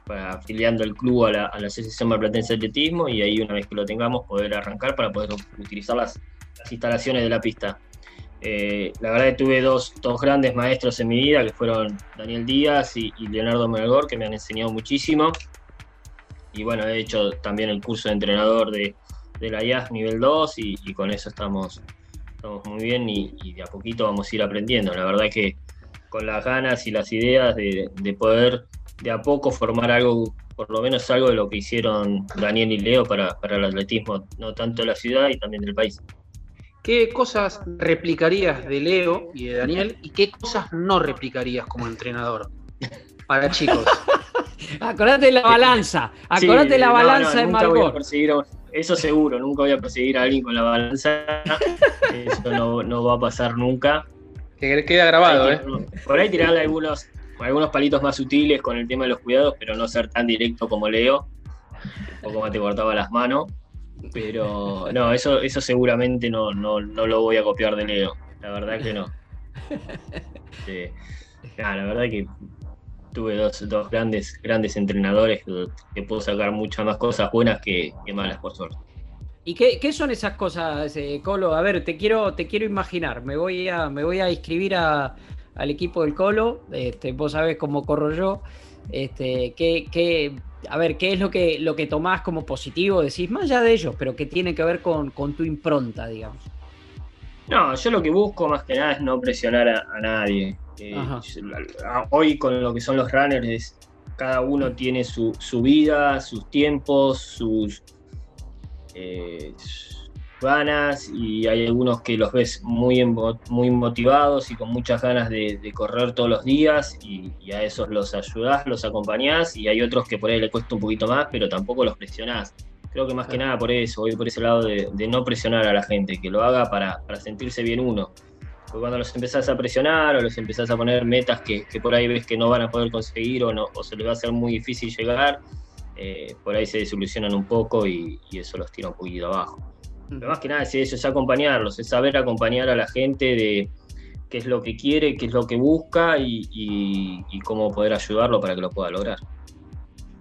afiliando el club a la, a la Asociación Marplatense de Atletismo y ahí una vez que lo tengamos poder arrancar para poder utilizar las instalaciones de la pista. Eh, la verdad que tuve dos, dos, grandes maestros en mi vida, que fueron Daniel Díaz y, Leonardo Melgor, que me han enseñado muchísimo. Y bueno, he hecho también el curso de entrenador de, la IAS nivel 2 y, con eso estamos, estamos muy bien y, de a poquito vamos a ir aprendiendo. La verdad que con las ganas y las ideas de, de poder de a poco formar algo, por lo menos algo de lo que hicieron Daniel y Leo para, para el atletismo, no tanto de la ciudad y también del país. ¿Qué cosas replicarías de Leo y de Daniel y qué cosas no replicarías como entrenador para chicos? acordate de la balanza, acordate de la balanza de Margot. Eso seguro, nunca voy a perseguir a alguien con la balanza. Eso no, va a pasar nunca. Que queda grabado, ¿eh? Por ahí tirarle algunos, algunos palitos más sutiles con el tema de los cuidados, pero no ser tan directo como Leo. O como te cortaba las manos. Pero no, eso, eso seguramente no, no, no lo voy a copiar de Leo. La verdad que no. la verdad que tuve dos, dos grandes, grandes entrenadores que, puedo sacar muchas más cosas buenas que, malas, por suerte. ¿Y qué, son esas cosas, eh, Colo? A ver, te quiero, te quiero imaginar. Me voy a, me voy a inscribir al equipo del Colo. Este, vos sabés cómo corro yo. Este, ¿qué, qué, a ver, ¿qué es lo que, lo que tomás como positivo? Decís, más allá de ellos, pero que tiene que ver con, tu impronta, digamos. No, yo lo que busco más que nada es no presionar a, nadie. Eh, hoy con lo que son los runners, cada uno tiene su, vida, sus tiempos, sus, eh, ganas y hay algunos que los ves muy, muy motivados y con muchas ganas de, correr todos los días y, a esos los ayudás, los acompañás y hay otros que por ahí le cuesta un poquito más, pero tampoco los presionás. Creo que más que nada por eso, voy por ese lado de, no presionar a la gente, que lo haga para, sentirse bien uno. Porque cuando los empezás a presionar o los empezás a poner metas que, por ahí ves que no van a poder conseguir o, no, o se les va a hacer muy difícil llegar, eh, por ahí se desilusionan un poco y, y eso los tira un poquito abajo. Pero más que nada es eso, es acompañarlos, es saber acompañar a la gente de qué es lo que quiere, qué es lo que busca y, cómo poder ayudarlo para que lo pueda lograr.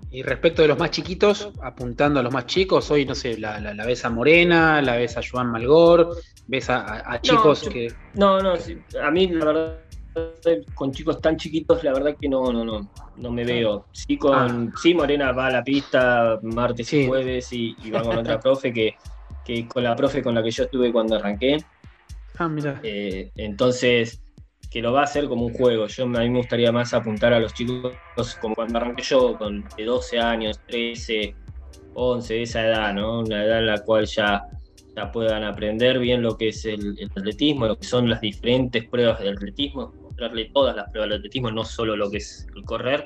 Y respecto de los más chiquitos, apuntando a los más chicos, hoy no sé, la, la, ves a Morena, la ves a Joan Malgor, ves a, chicos que. No, no, a mí la verdad con chicos tan chiquitos, la verdad que no, no, no, no me veo. Sí, con, ah. sí, Morena va a la pista martes y jueves y, va con otra profe que, que, con la profe con la que yo estuve cuando arranqué. Ah, mira. Eh, entonces, que lo va a hacer como un juego. Yo a mí me gustaría más apuntar a los chicos como cuando arranqué yo, con de 12 años, 13, 11, esa edad, ¿no? Una edad en la cual ya puedan aprender bien lo que es el, atletismo, lo que son las diferentes pruebas de atletismo, mostrarle todas las pruebas del atletismo, no solo lo que es el correr,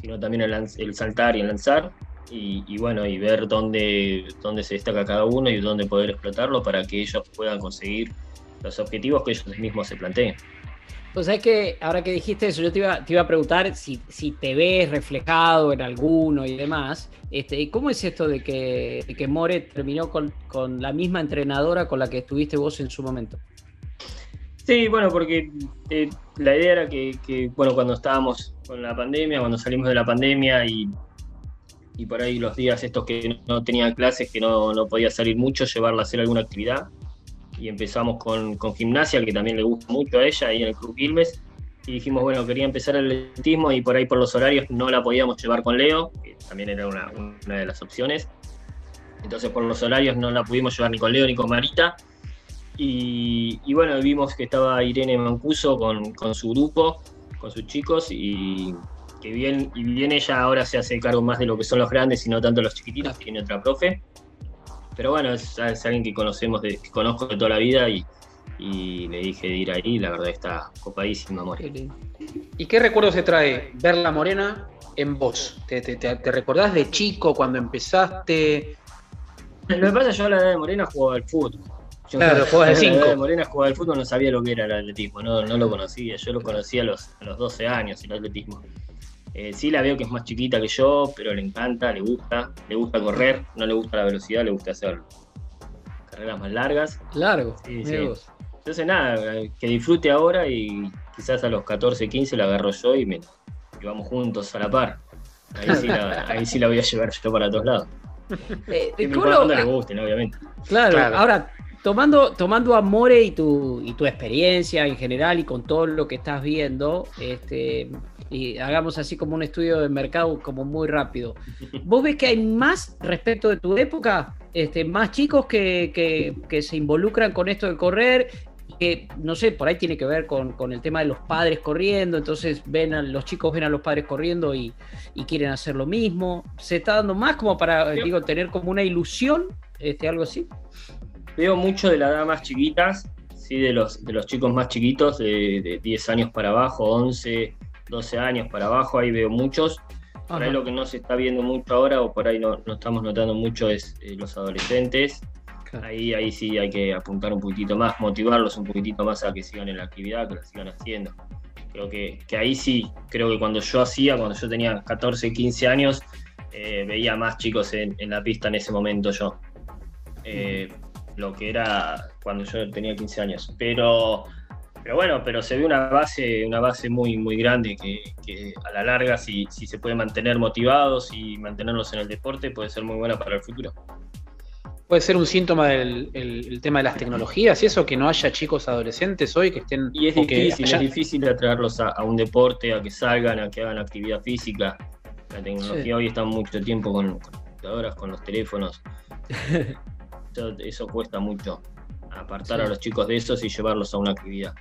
sino también el, saltar y el lanzar, y, bueno, y ver dónde, dónde se destaca cada uno y dónde poder explotarlo para que ellos puedan conseguir los objetivos que ellos mismos se planteen. Pues es que ahora que dijiste eso, yo te iba, te iba a preguntar si, si, te ves reflejado en alguno y demás. Este, ¿Cómo es esto de que, que More terminó con, con, la misma entrenadora con la que estuviste vos en su momento? Sí, bueno, porque eh, la idea era que, bueno, cuando estábamos con la pandemia, cuando salimos de la pandemia y, y por ahí los días estos que no tenía clases, que no, no podía salir mucho, llevarla a hacer alguna actividad y empezamos con, gimnasia, que también le gusta mucho a ella, ahí en el Club Quilmes. Y dijimos, bueno, quería empezar el atletismo y por ahí por los horarios no la podíamos llevar con Leo, que también era una, de las opciones. Entonces por los horarios no la pudimos llevar ni con Leo ni con Marita. Y, bueno, vimos que estaba Irene Mancuso con, con, su grupo, con sus chicos, y que bien, y bien ella ahora se hace cargo más de lo que son los grandes y no tanto los chiquititos, tiene otra profe. Pero bueno, es, alguien que conocemos, de, que conozco de toda la vida y, le dije de ir ahí, la verdad está copadísima Morena. ¿Y qué recuerdos te trae verla Morena en vos? ¿Te, te, recordás de chico cuando empezaste? Lo que pasa es que yo a la edad de Morena jugaba al fútbol. Yo claro, jugaba de 5. Morena jugaba al fútbol, no sabía lo que era el atletismo, no, no lo conocía. Yo lo conocía a los, a los 12 años, el atletismo. Eh, sí la veo que es más chiquita que yo, pero le encanta, le gusta, le gusta correr, no le gusta la velocidad, le gusta hacer carreras más largas. Largo. Sí, sí. Entonces nada, que disfrute ahora y quizás a los 14, 15 la agarro yo y, me, vamos juntos a la par. Ahí sí, la, ahí sí la voy a llevar yo para todos lados. Eh, le gusten, obviamente. Claro, ahora tomando, tomando a More y tu, y tu experiencia en general y con todo lo que estás viendo, este, y hagamos así como un estudio de mercado como muy rápido. ¿Vos ves que hay más respecto de tu época? Este, más chicos que, se involucran con esto de correr que no sé, por ahí tiene que ver con, el tema de los padres corriendo, entonces ven a, los chicos ven a los padres corriendo y, quieren hacer lo mismo. ¿Se está dando más como para, digo, tener como una ilusión, este, algo así? Veo mucho de la edad más chiquitas, sí, de los, de los chicos más chiquitos, de, de 10 años para abajo, 11, 12 años para abajo, ahí veo muchos. Por ahí lo que no se está viendo mucho ahora, o por ahí no, no estamos notando mucho, es eh, los adolescentes. Ahí, ahí sí hay que apuntar un poquitito más, motivarlos un poquitito más a que sigan en la actividad, que lo sigan haciendo. Creo que, que ahí sí, creo que cuando yo hacía, cuando yo tenía 14, 15 años, eh, veía más chicos en, en, la pista en ese momento yo. Eh, lo que era cuando yo tenía 15 años. Pero pero bueno, pero se ve una base, una base muy, muy grande que, a la larga, si, si, se puede mantener motivados y mantenerlos en el deporte, puede ser muy buena para el futuro. Puede ser un síntoma del el, tema de las tecnologías y eso, que no haya chicos adolescentes hoy que estén... Y es difícil, es difícil atraerlos a, un deporte, a que salgan, a que hagan actividad física. La tecnología hoy está mucho tiempo con, computadoras, con los teléfonos. eso cuesta mucho apartar a los chicos de esos y llevarlos a una actividad.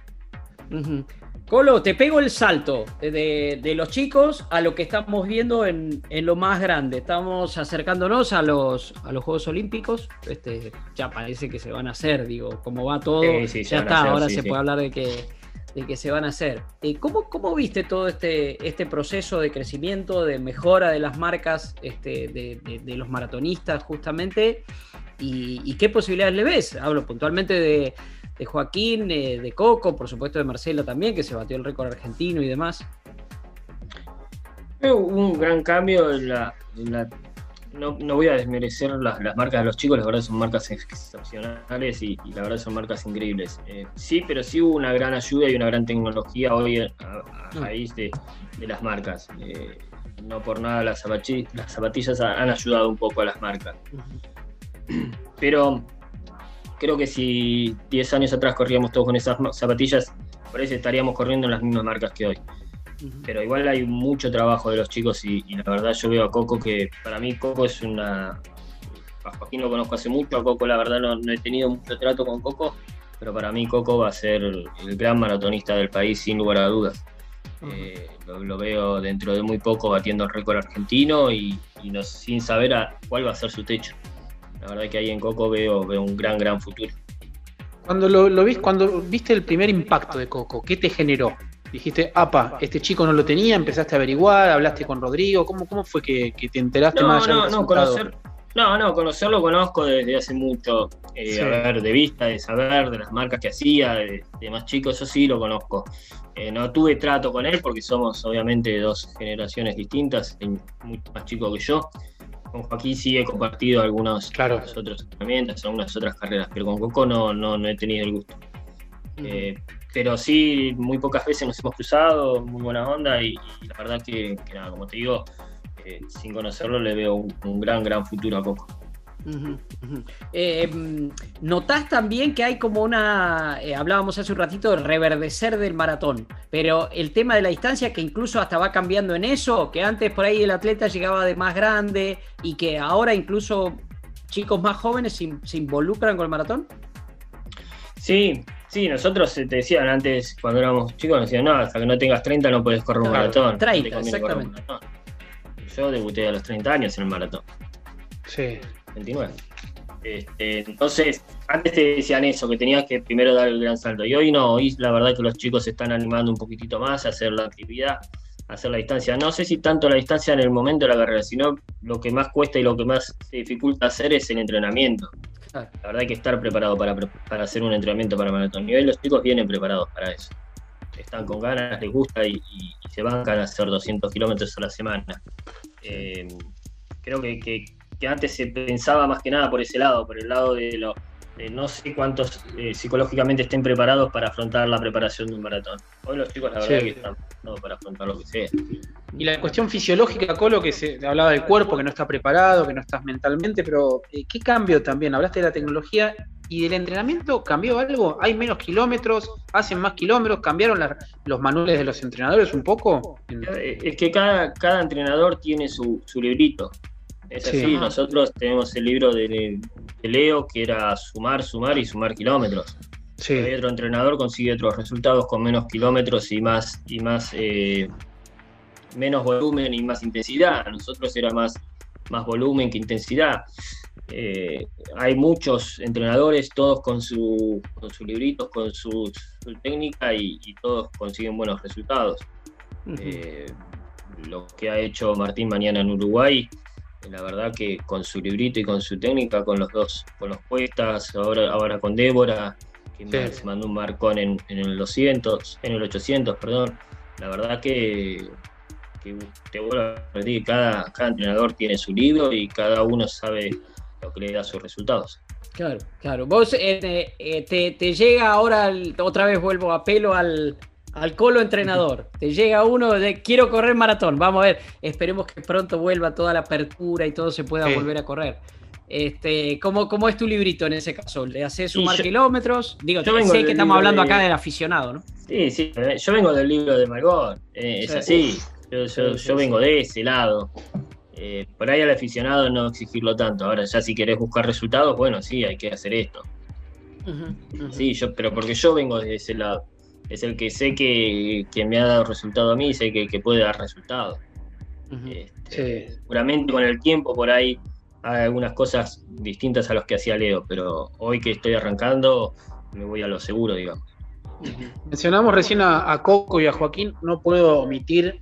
Colo, te pego el salto de, los chicos a lo que estamos viendo en, lo más grande. Estamos acercándonos a los, a los Juegos Olímpicos. Este, ya parece que se van a hacer, digo, como va todo. ya está, ahora se puede hablar de que, de que se van a hacer. Eh, ¿Cómo, ¿Cómo, viste todo este, este proceso de crecimiento, de mejora de las marcas este, de, los maratonistas, justamente? y, qué posibilidades le ves? Hablo puntualmente de de Joaquín, eh, de Coco, por supuesto de Marcelo también, que se batió el récord argentino y demás. Hubo un gran cambio en la, no, voy a desmerecer las, marcas de los chicos, la verdad son marcas excepcionales y, la verdad son marcas increíbles. Eh, sí, pero sí hubo una gran ayuda y una gran tecnología hoy a, mm. raíz de, las marcas. Eh, no por nada las, las zapatillas han ayudado un poco a las marcas. Pero creo que si 10 años atrás corríamos todos con esas zapatillas, por eso estaríamos corriendo en las mismas marcas que hoy. Pero igual hay mucho trabajo de los chicos y, la verdad yo veo a Coco que para mí Coco es una... A Joaquín lo conozco hace mucho, a Coco la verdad no, he tenido mucho trato con Coco, pero para mí Coco va a ser el gran maratonista del país sin lugar a dudas. Eh, lo, veo dentro de muy poco batiendo el récord argentino y, no, sin saber a cuál va a ser su techo. La verdad que ahí en Coco veo, veo un gran, gran futuro. Cuando lo, lo cuando viste el primer impacto de Coco, ¿qué te generó? Dijiste, apa, este chico no lo tenía, empezaste a averiguar, hablaste con Rodrigo, ¿cómo, cómo fue que, te enteraste más allá no, no, conocer, no, no, conocerlo conozco desde hace mucho, eh, a ver, de vista, de saber, de las marcas que hacía, de, más chicos, eso sí lo conozco. Eh, no tuve trato con él porque somos obviamente dos generaciones distintas, mucho más chico que yo. Con Joaquín sí he compartido algunos claro. otros entrenamientos, algunas otras carreras, pero con Coco no, no, no he tenido el gusto pero sí, muy pocas veces nos hemos cruzado, muy buena onda y, la verdad que, nada, como te digo, eh, sin conocerlo le veo un, gran, gran futuro a poco. Eh, notás también que hay como una, eh, hablábamos hace un ratito del reverdecer del maratón, pero el tema de la distancia que incluso hasta va cambiando en eso, que antes por ahí el atleta llegaba de más grande y que ahora incluso chicos más jóvenes se involucran con el maratón. Sí, Sí, nosotros te decían antes, cuando éramos chicos, nos decían, no, hasta que no tengas 30 no puedes correr un maratón. 30, exactamente. Yo debuté a los 30 años en el maratón. Sí. 29. Este, entonces, antes te decían eso, que tenías que primero dar el gran salto. Y hoy no, hoy la verdad que los chicos se están animando un poquitito más a hacer la actividad, a hacer la distancia. No sé si tanto la distancia en el momento de la carrera, sino lo que más cuesta y lo que más se dificulta hacer es el entrenamiento. La verdad hay que estar preparado para, para hacer un entrenamiento para maratón. Y hoy los chicos vienen preparados para eso. Están con ganas, les gusta y, se bancan a hacer 200 kilómetros a la semana. Eh, creo que, que, antes se pensaba más que nada por ese lado, por el lado de lo, no sé cuántos eh, psicológicamente estén preparados para afrontar la preparación de un maratón. Hoy los chicos, la verdad, que están preparados para afrontar lo que sea. Y la cuestión fisiológica, Colo, que se hablaba del cuerpo, que no está preparado, que no estás mentalmente, pero eh, ¿qué cambio también? Hablaste de la tecnología y del entrenamiento, ¿cambió algo? ¿Hay menos kilómetros? ¿Hacen más kilómetros? ¿Cambiaron los manuales de los entrenadores un poco? Eh, es que cada, cada entrenador tiene su, su librito. Es así, nosotros tenemos el libro de, Leo que era sumar, sumar y sumar kilómetros. Sí. Hay otro entrenador consigue otros resultados con menos kilómetros y más y más eh, menos volumen y más intensidad. nosotros era más, más volumen que intensidad. Eh, hay muchos entrenadores, todos con su, con sus libritos, con su, técnica y, todos consiguen buenos resultados. Eh, lo que ha hecho Martín mañana en Uruguay la verdad que con su librito y con su técnica, con los dos, con los puestas, ahora, ahora con Débora, que se mandó un marcón en, el 200, en el 800, perdón. La verdad que, te vuelvo a repetir, cada, cada entrenador tiene su libro y cada uno sabe lo que le da sus resultados. Claro, claro. Vos eh, eh, te, te, llega ahora, otra vez vuelvo a pelo al, al colo entrenador. Te llega uno de quiero correr maratón. Vamos a ver, esperemos que pronto vuelva toda la apertura y todo se pueda volver a correr. Este, ¿cómo, ¿Cómo es tu librito en ese caso? ¿Le haces sumar kilómetros? Digo, yo sé que estamos hablando acá del aficionado, ¿no? Sí, sí, yo vengo del libro de Margot, eh, es así, yo, vengo de ese lado. Eh, por ahí al aficionado no exigirlo tanto. Ahora, ya si querés buscar resultados, bueno, sí, hay que hacer esto. Sí, yo, pero porque yo vengo de ese lado es el que sé que, me ha dado resultado a mí y sé que, puede dar resultado. Este, seguramente con el tiempo por ahí hay algunas cosas distintas a los que hacía Leo, pero hoy que estoy arrancando me voy a lo seguro, digamos. Mencionamos recién a, Coco y a Joaquín, no puedo omitir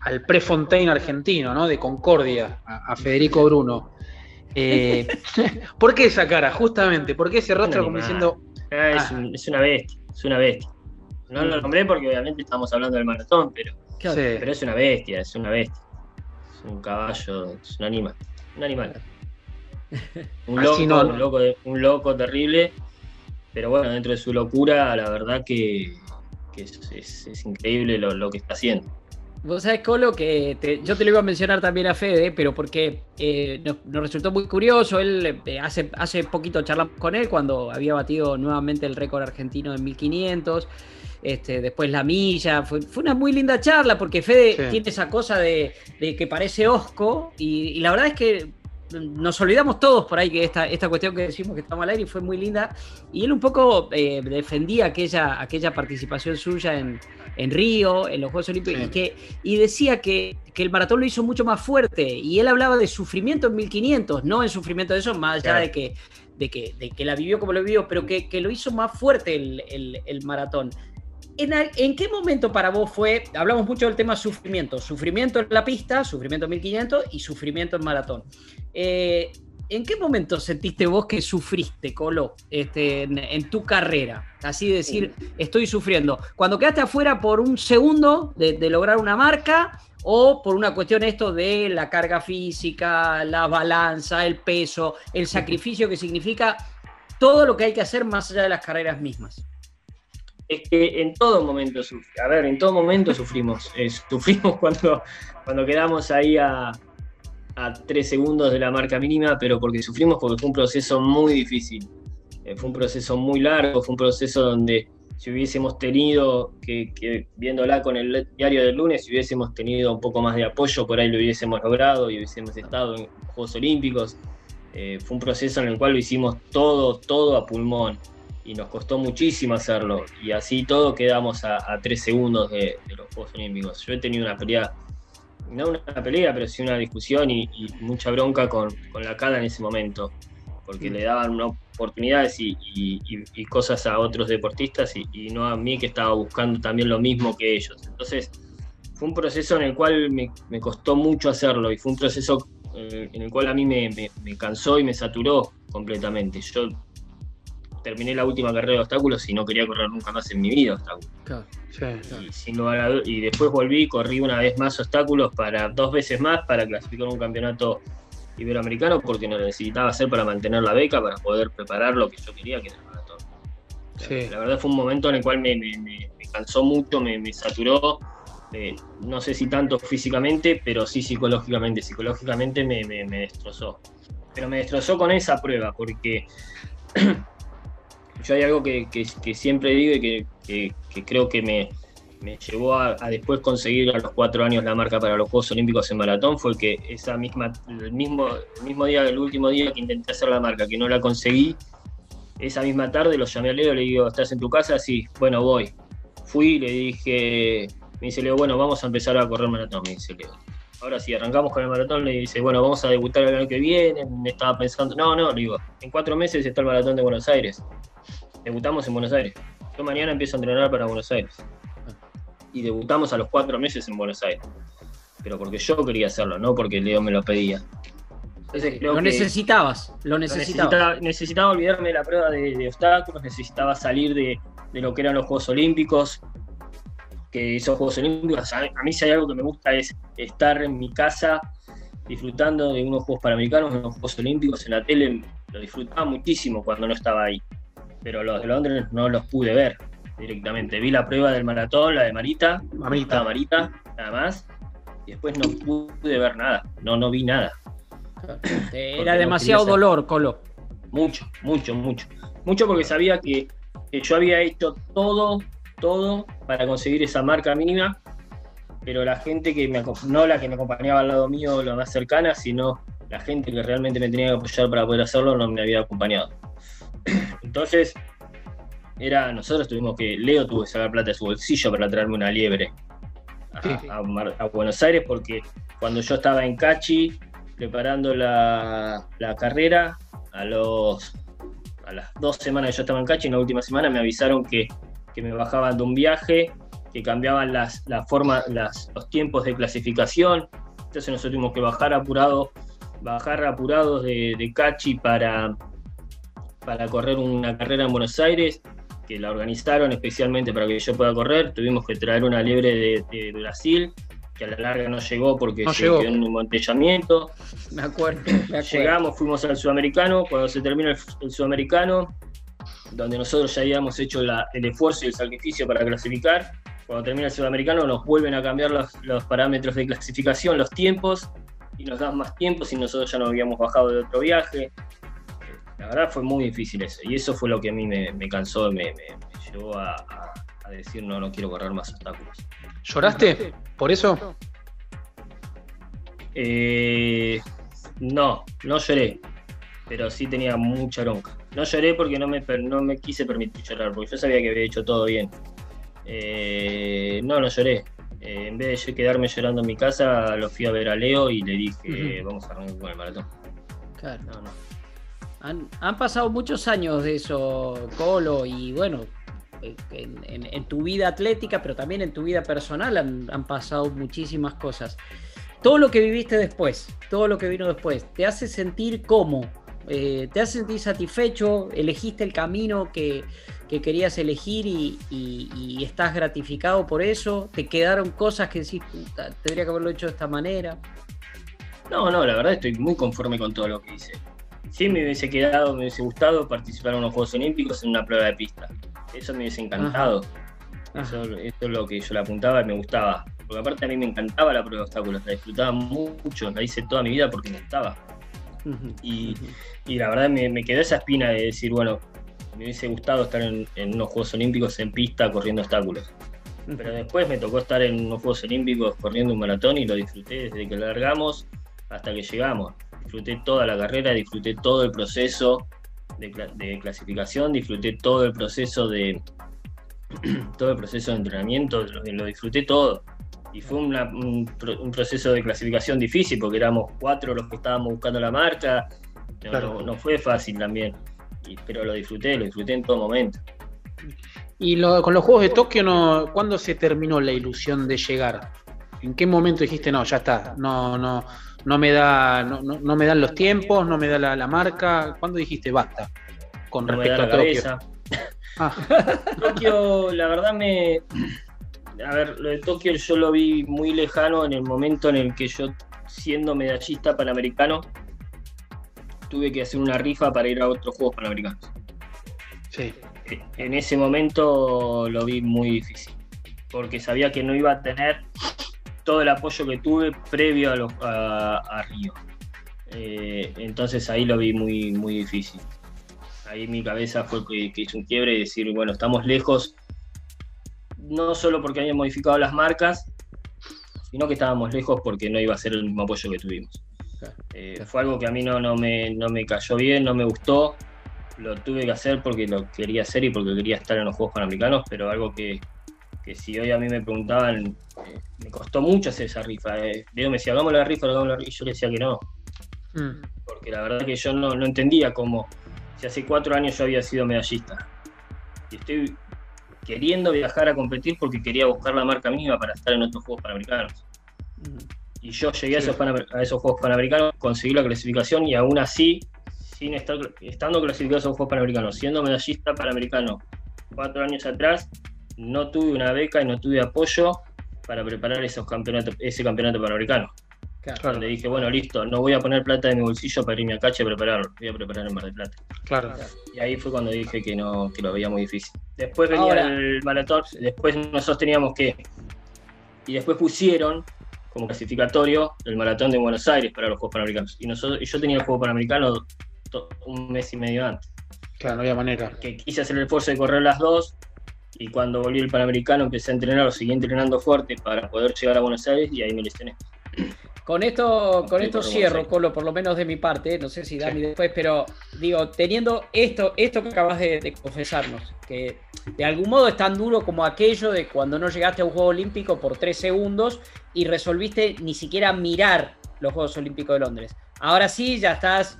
al Prefontaine argentino, ¿no? De Concordia, a, Federico Bruno. Eh, ¿Por qué esa cara? Justamente, ¿por qué ese rostro como diciendo... Ah, es, ah. es una bestia, es una bestia. No lo nombré porque obviamente estamos hablando del maratón, pero, pero es una bestia, es una bestia. Es un caballo, es un animal. un animal. Un loco, un loco, un loco terrible, pero bueno, dentro de su locura, la verdad que, es, increíble lo, que está haciendo. Vos sabés, Colo, que yo te lo iba a mencionar también a Fede, pero porque eh, nos, resultó muy curioso. Él eh, hace, hace poquito charlamos con él cuando había batido nuevamente el récord argentino en 1500. Este, después la milla, fue, una muy linda charla porque Fede tiene esa cosa de, que parece osco y, la verdad es que nos olvidamos todos por ahí que esta, esta cuestión que decimos que estamos al aire fue muy linda. Y él un poco eh, defendía aquella, aquella participación suya en, Río, en los Juegos Olímpicos, y, que, y decía que, el maratón lo hizo mucho más fuerte. Y él hablaba de sufrimiento en 1500, no en sufrimiento de eso, más allá de, que, de, que, de que la vivió como lo vivió, pero que, lo hizo más fuerte el, maratón. ¿En, qué momento para vos fue, hablamos mucho del tema sufrimiento, sufrimiento en la pista, sufrimiento en 1500 y sufrimiento en maratón? Eh, ¿En qué momento sentiste vos que sufriste, Colo, este, en, tu carrera? Así decir, estoy sufriendo. Cuando quedaste afuera por un segundo de, lograr una marca o por una cuestión esto de la carga física, la balanza, el peso, el sacrificio que significa todo lo que hay que hacer más allá de las carreras mismas. Es que en todo momento, a ver, en todo momento sufrimos. Eh, sufrimos cuando, cuando quedamos ahí a, a tres segundos de la marca mínima, pero porque sufrimos porque fue un proceso muy difícil. Eh, fue un proceso muy largo, fue un proceso donde si hubiésemos tenido, que, viéndola con el diario del lunes, si hubiésemos tenido un poco más de apoyo, por ahí lo hubiésemos logrado y hubiésemos estado en Juegos Olímpicos. Eh, fue un proceso en el cual lo hicimos todo, todo a pulmón y nos costó muchísimo hacerlo. Y así todo quedamos a, tres segundos de, de, los Juegos Olímpicos. Yo he tenido una pelea no una pelea, pero sí una discusión y, mucha bronca con, la cara en ese momento, porque mm. le daban oportunidades y, cosas a otros deportistas y, no a mí que estaba buscando también lo mismo que ellos. Entonces, fue un proceso en el cual me, costó mucho hacerlo y fue un proceso eh, en el cual a mí me, me, cansó y me saturó completamente. Yo terminé la última carrera de obstáculos y no quería correr nunca más en mi vida obstáculos. Y, después volví, corrí una vez más obstáculos para dos veces más para clasificar un campeonato iberoamericano porque lo necesitaba hacer para mantener la beca, para poder preparar lo que yo quería, que era el maratón. La verdad fue un momento en el cual me, cansó mucho, me, saturó. Eh, no sé si tanto físicamente, pero sí psicológicamente. Psicológicamente me, destrozó. Pero me destrozó con esa prueba, porque yo hay algo que, siempre digo y que, creo que me, llevó a, después conseguir a los cuatro años la marca para los Juegos Olímpicos en maratón fue que esa misma, el mismo, el mismo día, el último día que intenté hacer la marca, que no la conseguí, esa misma tarde lo llamé a Leo, le digo, ¿estás en tu casa? Sí, bueno, voy. Fui, le dije, me dice Leo, bueno, vamos a empezar a correr maratón, me dice Leo. Ahora sí, arrancamos con el maratón, le dice, bueno, vamos a debutar el año que viene, estaba pensando, no, no, le digo, en cuatro meses está el maratón de Buenos Aires debutamos en Buenos Aires. Yo mañana empiezo a entrenar para Buenos Aires. Y debutamos a los cuatro meses en Buenos Aires. Pero porque yo quería hacerlo, no porque Leo me lo pedía. lo necesitabas, lo necesitaba. necesitaba. olvidarme de la prueba de, obstáculos, necesitaba salir de, lo que eran los Juegos Olímpicos. Que esos Juegos Olímpicos, a, mí si hay algo que me gusta es estar en mi casa disfrutando de unos Juegos Panamericanos, unos Juegos Olímpicos en la tele. Lo disfrutaba muchísimo cuando no estaba ahí pero los de Londres no los pude ver directamente. Vi la prueba del maratón, la de Marita, Marita, Marita nada más, y después no pude ver nada, no, no vi nada. Era demasiado dolor, Colo. Mucho, mucho, mucho. Mucho porque sabía que, yo había hecho todo, todo para conseguir esa marca mínima, pero la gente que me no la que me acompañaba al lado mío, la más cercana, sino la gente que realmente me tenía que apoyar para poder hacerlo, no me había acompañado. Entonces, era, nosotros tuvimos que, Leo tuvo que sacar plata de su bolsillo para traerme una liebre a, Buenos Aires, porque cuando yo estaba en Cachi preparando la, carrera, a los a las dos semanas que yo estaba en Cachi, en la última semana me avisaron que, me bajaban de un viaje, que cambiaban las, la forma, las, los tiempos de clasificación. Entonces nosotros tuvimos que bajar apurados, bajar apurados de, de Cachi para, para correr una carrera en Buenos Aires, que la organizaron especialmente para que yo pueda correr. Tuvimos que traer una liebre de, Brasil, que a la larga no llegó porque No se llegó. quedó en un embotellamiento. Me acuerdo, me acuerdo. Llegamos, fuimos al sudamericano, cuando se termina el, el sudamericano, donde nosotros ya habíamos hecho la- el esfuerzo y el sacrificio para clasificar, cuando termina el sudamericano nos vuelven a cambiar los, los parámetros de clasificación, los tiempos, y nos dan más tiempos y nosotros ya nos habíamos bajado de otro viaje. La verdad fue muy difícil eso, y eso fue lo que a mí me, me cansó, me, me- me llevó a, a- a decir no, no quiero correr más obstáculos. ¿Lloraste? ¿Por eso? Eh, no, no lloré, pero sí tenía mucha bronca. No lloré porque no me, no me quise permitir llorar, porque yo sabía que había hecho todo bien. Eh, no, no lloré. Eh, en vez de yo quedarme llorando en mi casa, lo fui a ver a Leo y le dije, vamos a arrancar con el maratón. Claro. No, no. Han, han pasado muchos años de eso, Colo, y bueno, en, en- en tu vida atlética, pero también en tu vida personal han, han pasado muchísimas cosas. Todo lo que viviste después, todo lo que vino después, ¿te hace sentir cómo? Eh, ¿Te hace sentir satisfecho? ¿Elegiste el camino que, que querías elegir y, y- y estás gratificado por eso? ¿Te quedaron cosas que decís, "Puta, tendría que haberlo hecho de esta manera? No, no, la verdad estoy muy conforme con todo lo que hice. Sí me hubiese quedado, me hubiese gustado participar en unos Juegos Olímpicos en una prueba de pista. Eso me hubiese encantado. Eso, eso es lo que yo le apuntaba y me gustaba. Porque aparte a mí me encantaba la prueba de obstáculos, la disfrutaba mucho, la hice toda mi vida porque me gustaba. Y, y la verdad me, me quedó esa espina de decir, bueno, me hubiese gustado estar en, en unos Juegos Olímpicos en pista corriendo obstáculos. Pero después me tocó estar en unos Juegos Olímpicos corriendo un maratón y lo disfruté desde que largamos hasta que llegamos. Disfruté toda la carrera, disfruté todo el proceso de, cla- de clasificación, disfruté todo el proceso de todo el proceso de entrenamiento, lo, lo disfruté todo. Y fue una- un, pro- un proceso de clasificación difícil porque éramos cuatro los que estábamos buscando la marca. No, Claro. no- no fue fácil también. Y- pero lo disfruté, lo disfruté en todo momento. Y lo- con los Juegos de Tokio, no, ¿cuándo se terminó la ilusión de llegar? ¿En qué momento dijiste, no, ya está, no, no, no me da, no, no- no me dan los tiempos, no me da la, la marca? ¿Cuándo dijiste basta? Con No me da respecto a Tokio. Ah, Tokio, la verdad me. A ver, lo de Tokio yo lo vi muy lejano en el momento en el que yo, siendo medallista panamericano, tuve que hacer una rifa para ir a otros Juegos Panamericanos. sí. En ese momento lo vi muy difícil, porque sabía que no iba a tener todo el apoyo que tuve previo a, los- a- a Río. Eh, entonces ahí lo vi muy, muy difícil. Ahí mi cabeza fue que, que hizo un quiebre y decir, bueno, estamos lejos, no solo porque habían modificado las marcas, sino que estábamos lejos porque no iba a ser el mismo apoyo que tuvimos. Claro, Eh, claro. Fue algo que a mí no, no, me, no me cayó bien, no me gustó. Lo tuve que hacer porque lo quería hacer y porque quería estar en los Juegos Panamericanos, pero algo que, que si hoy a mí me preguntaban, eh, me costó mucho hacer esa rifa. Eh. Leo me decía, hagamos la rifa, hagamos la rifa, y yo le decía que no, Mm, porque la verdad que yo no, no entendía cómo, si hace cuatro años yo había sido medallista. Y estoy queriendo viajar a competir porque quería buscar la marca mínima para estar en otros Juegos Panamericanos. Ujú. Y yo llegué a, esos Panamer- a esos Juegos Panamericanos, conseguí la clasificación y aún así, sin estar, estando clasificado a esos Juegos Panamericanos, siendo medallista panamericano cuatro años atrás, no tuve una beca y no tuve apoyo para preparar esos campeonatos, ese campeonato panamericano. Claro. Dije, bueno, listo, no voy a poner plata de mi bolsillo para irme a Cache a prepararlo, voy a preparar en Mar del Plata. claro. Y ahí fue cuando dije que no, que lo veía muy difícil. Después venía Ahora- el maratón, después nosotros teníamos que. Y después pusieron como clasificatorio el maratón de Buenos Aires para los Juegos Panamericanos. Y nosotros, y yo tenía el Juego Panamericano un mes y medio antes. Claro, no había manera. Que quise hacer el esfuerzo de correr las dos. Y cuando volví el Panamericano empecé a entrenar, o seguí entrenando fuerte para poder llegar a Buenos Aires y ahí me lesioné. Con esto, con Sí, esto cierro, Buenos Colo, por lo menos de mi parte, no sé si Dani Sí. después, pero digo, teniendo esto, esto que acabas de, de confesarnos, que de algún modo es tan duro como aquello de cuando no llegaste a un Juego Olímpico por tres segundos y resolviste ni siquiera mirar los Juegos Olímpicos de Londres. Ahora sí, ya estás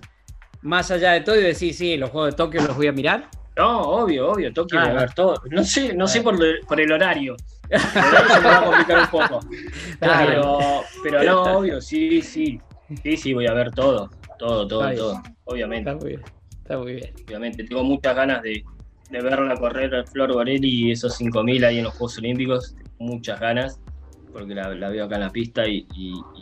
más allá de todo y decís, sí, los Juegos de Tokio los voy a mirar. No, obvio, obvio, Tokio Ah, a ver todo. No sé, no sé Ah. por, por el horario. Va a complicar un poco. Pero, pero no, obvio, sí, sí. Sí, sí, voy a ver todo. Todo, todo, Está todo. bien. Obviamente, Está muy bien, está muy bien. obviamente. Tengo muchas ganas de, de verla correr a Flor Varelli y esos 5.000 ahí en los Juegos Olímpicos. Muchas ganas. porque la, veo acá en la pista y,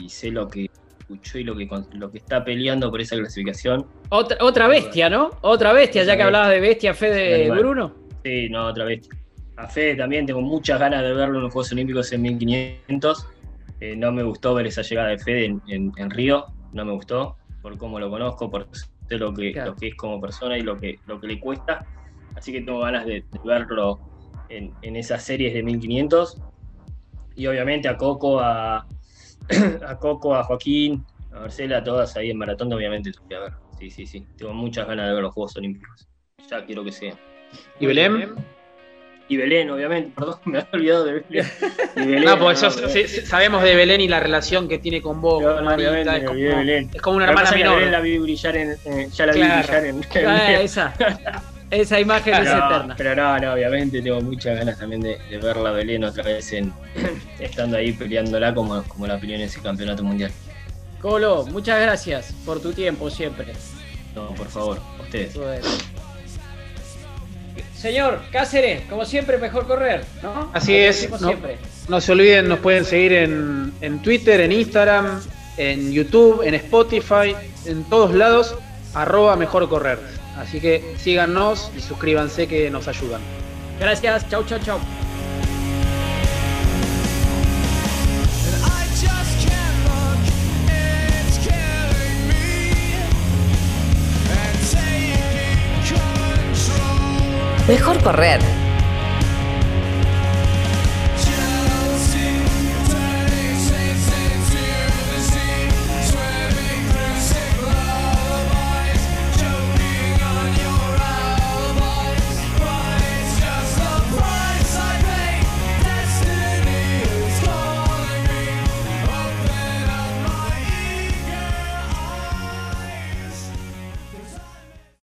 sé lo que escuchó y lo que, lo que está peleando por esa clasificación. Otra, otra bestia, ¿no? Otra bestia, ya que hablabas de bestia, Fede Bruno. Sí, no, otra bestia. A Fede también tengo muchas ganas de verlo en los Juegos Olímpicos en 1500. Eh, no me gustó ver esa llegada de Fede en, Río, no me gustó, por cómo lo conozco, por lo que, lo que es como persona y lo que, lo que le cuesta. Así que tengo ganas de, verlo en, esas series de 1500. Y obviamente a Coco, a, a Coco, a Joaquín, a Marcela, todas ahí en maratón, obviamente voy a ver. Sí, sí, sí. Tengo muchas ganas de ver los Juegos Olímpicos. Ya quiero que sea. ¿Y Belén? Y Belén, obviamente, perdón, me había olvidado de Belén. no, porque sabemos de Belén y la relación que tiene con vos. es, como, es, como, una hermana menor. Belén la vi brillar en, ya la vi brillar en, esa. Esa imagen es eterna. Pero no, no, obviamente tengo muchas ganas también de, de verla Belén otra vez en, estando ahí peleándola como, como la peleó en ese campeonato mundial. Colo, muchas gracias por tu tiempo siempre. No, por favor, ustedes. Señor Cáceres, como siempre, mejor correr, ¿no? Así es. No, se olviden, nos pueden seguir en, en Twitter, en Instagram, en YouTube, en Spotify, en todos lados, arroba mejor correr. Así que síganos y suscríbanse que nos ayudan. Gracias, chau, chau, chau. Mejor correr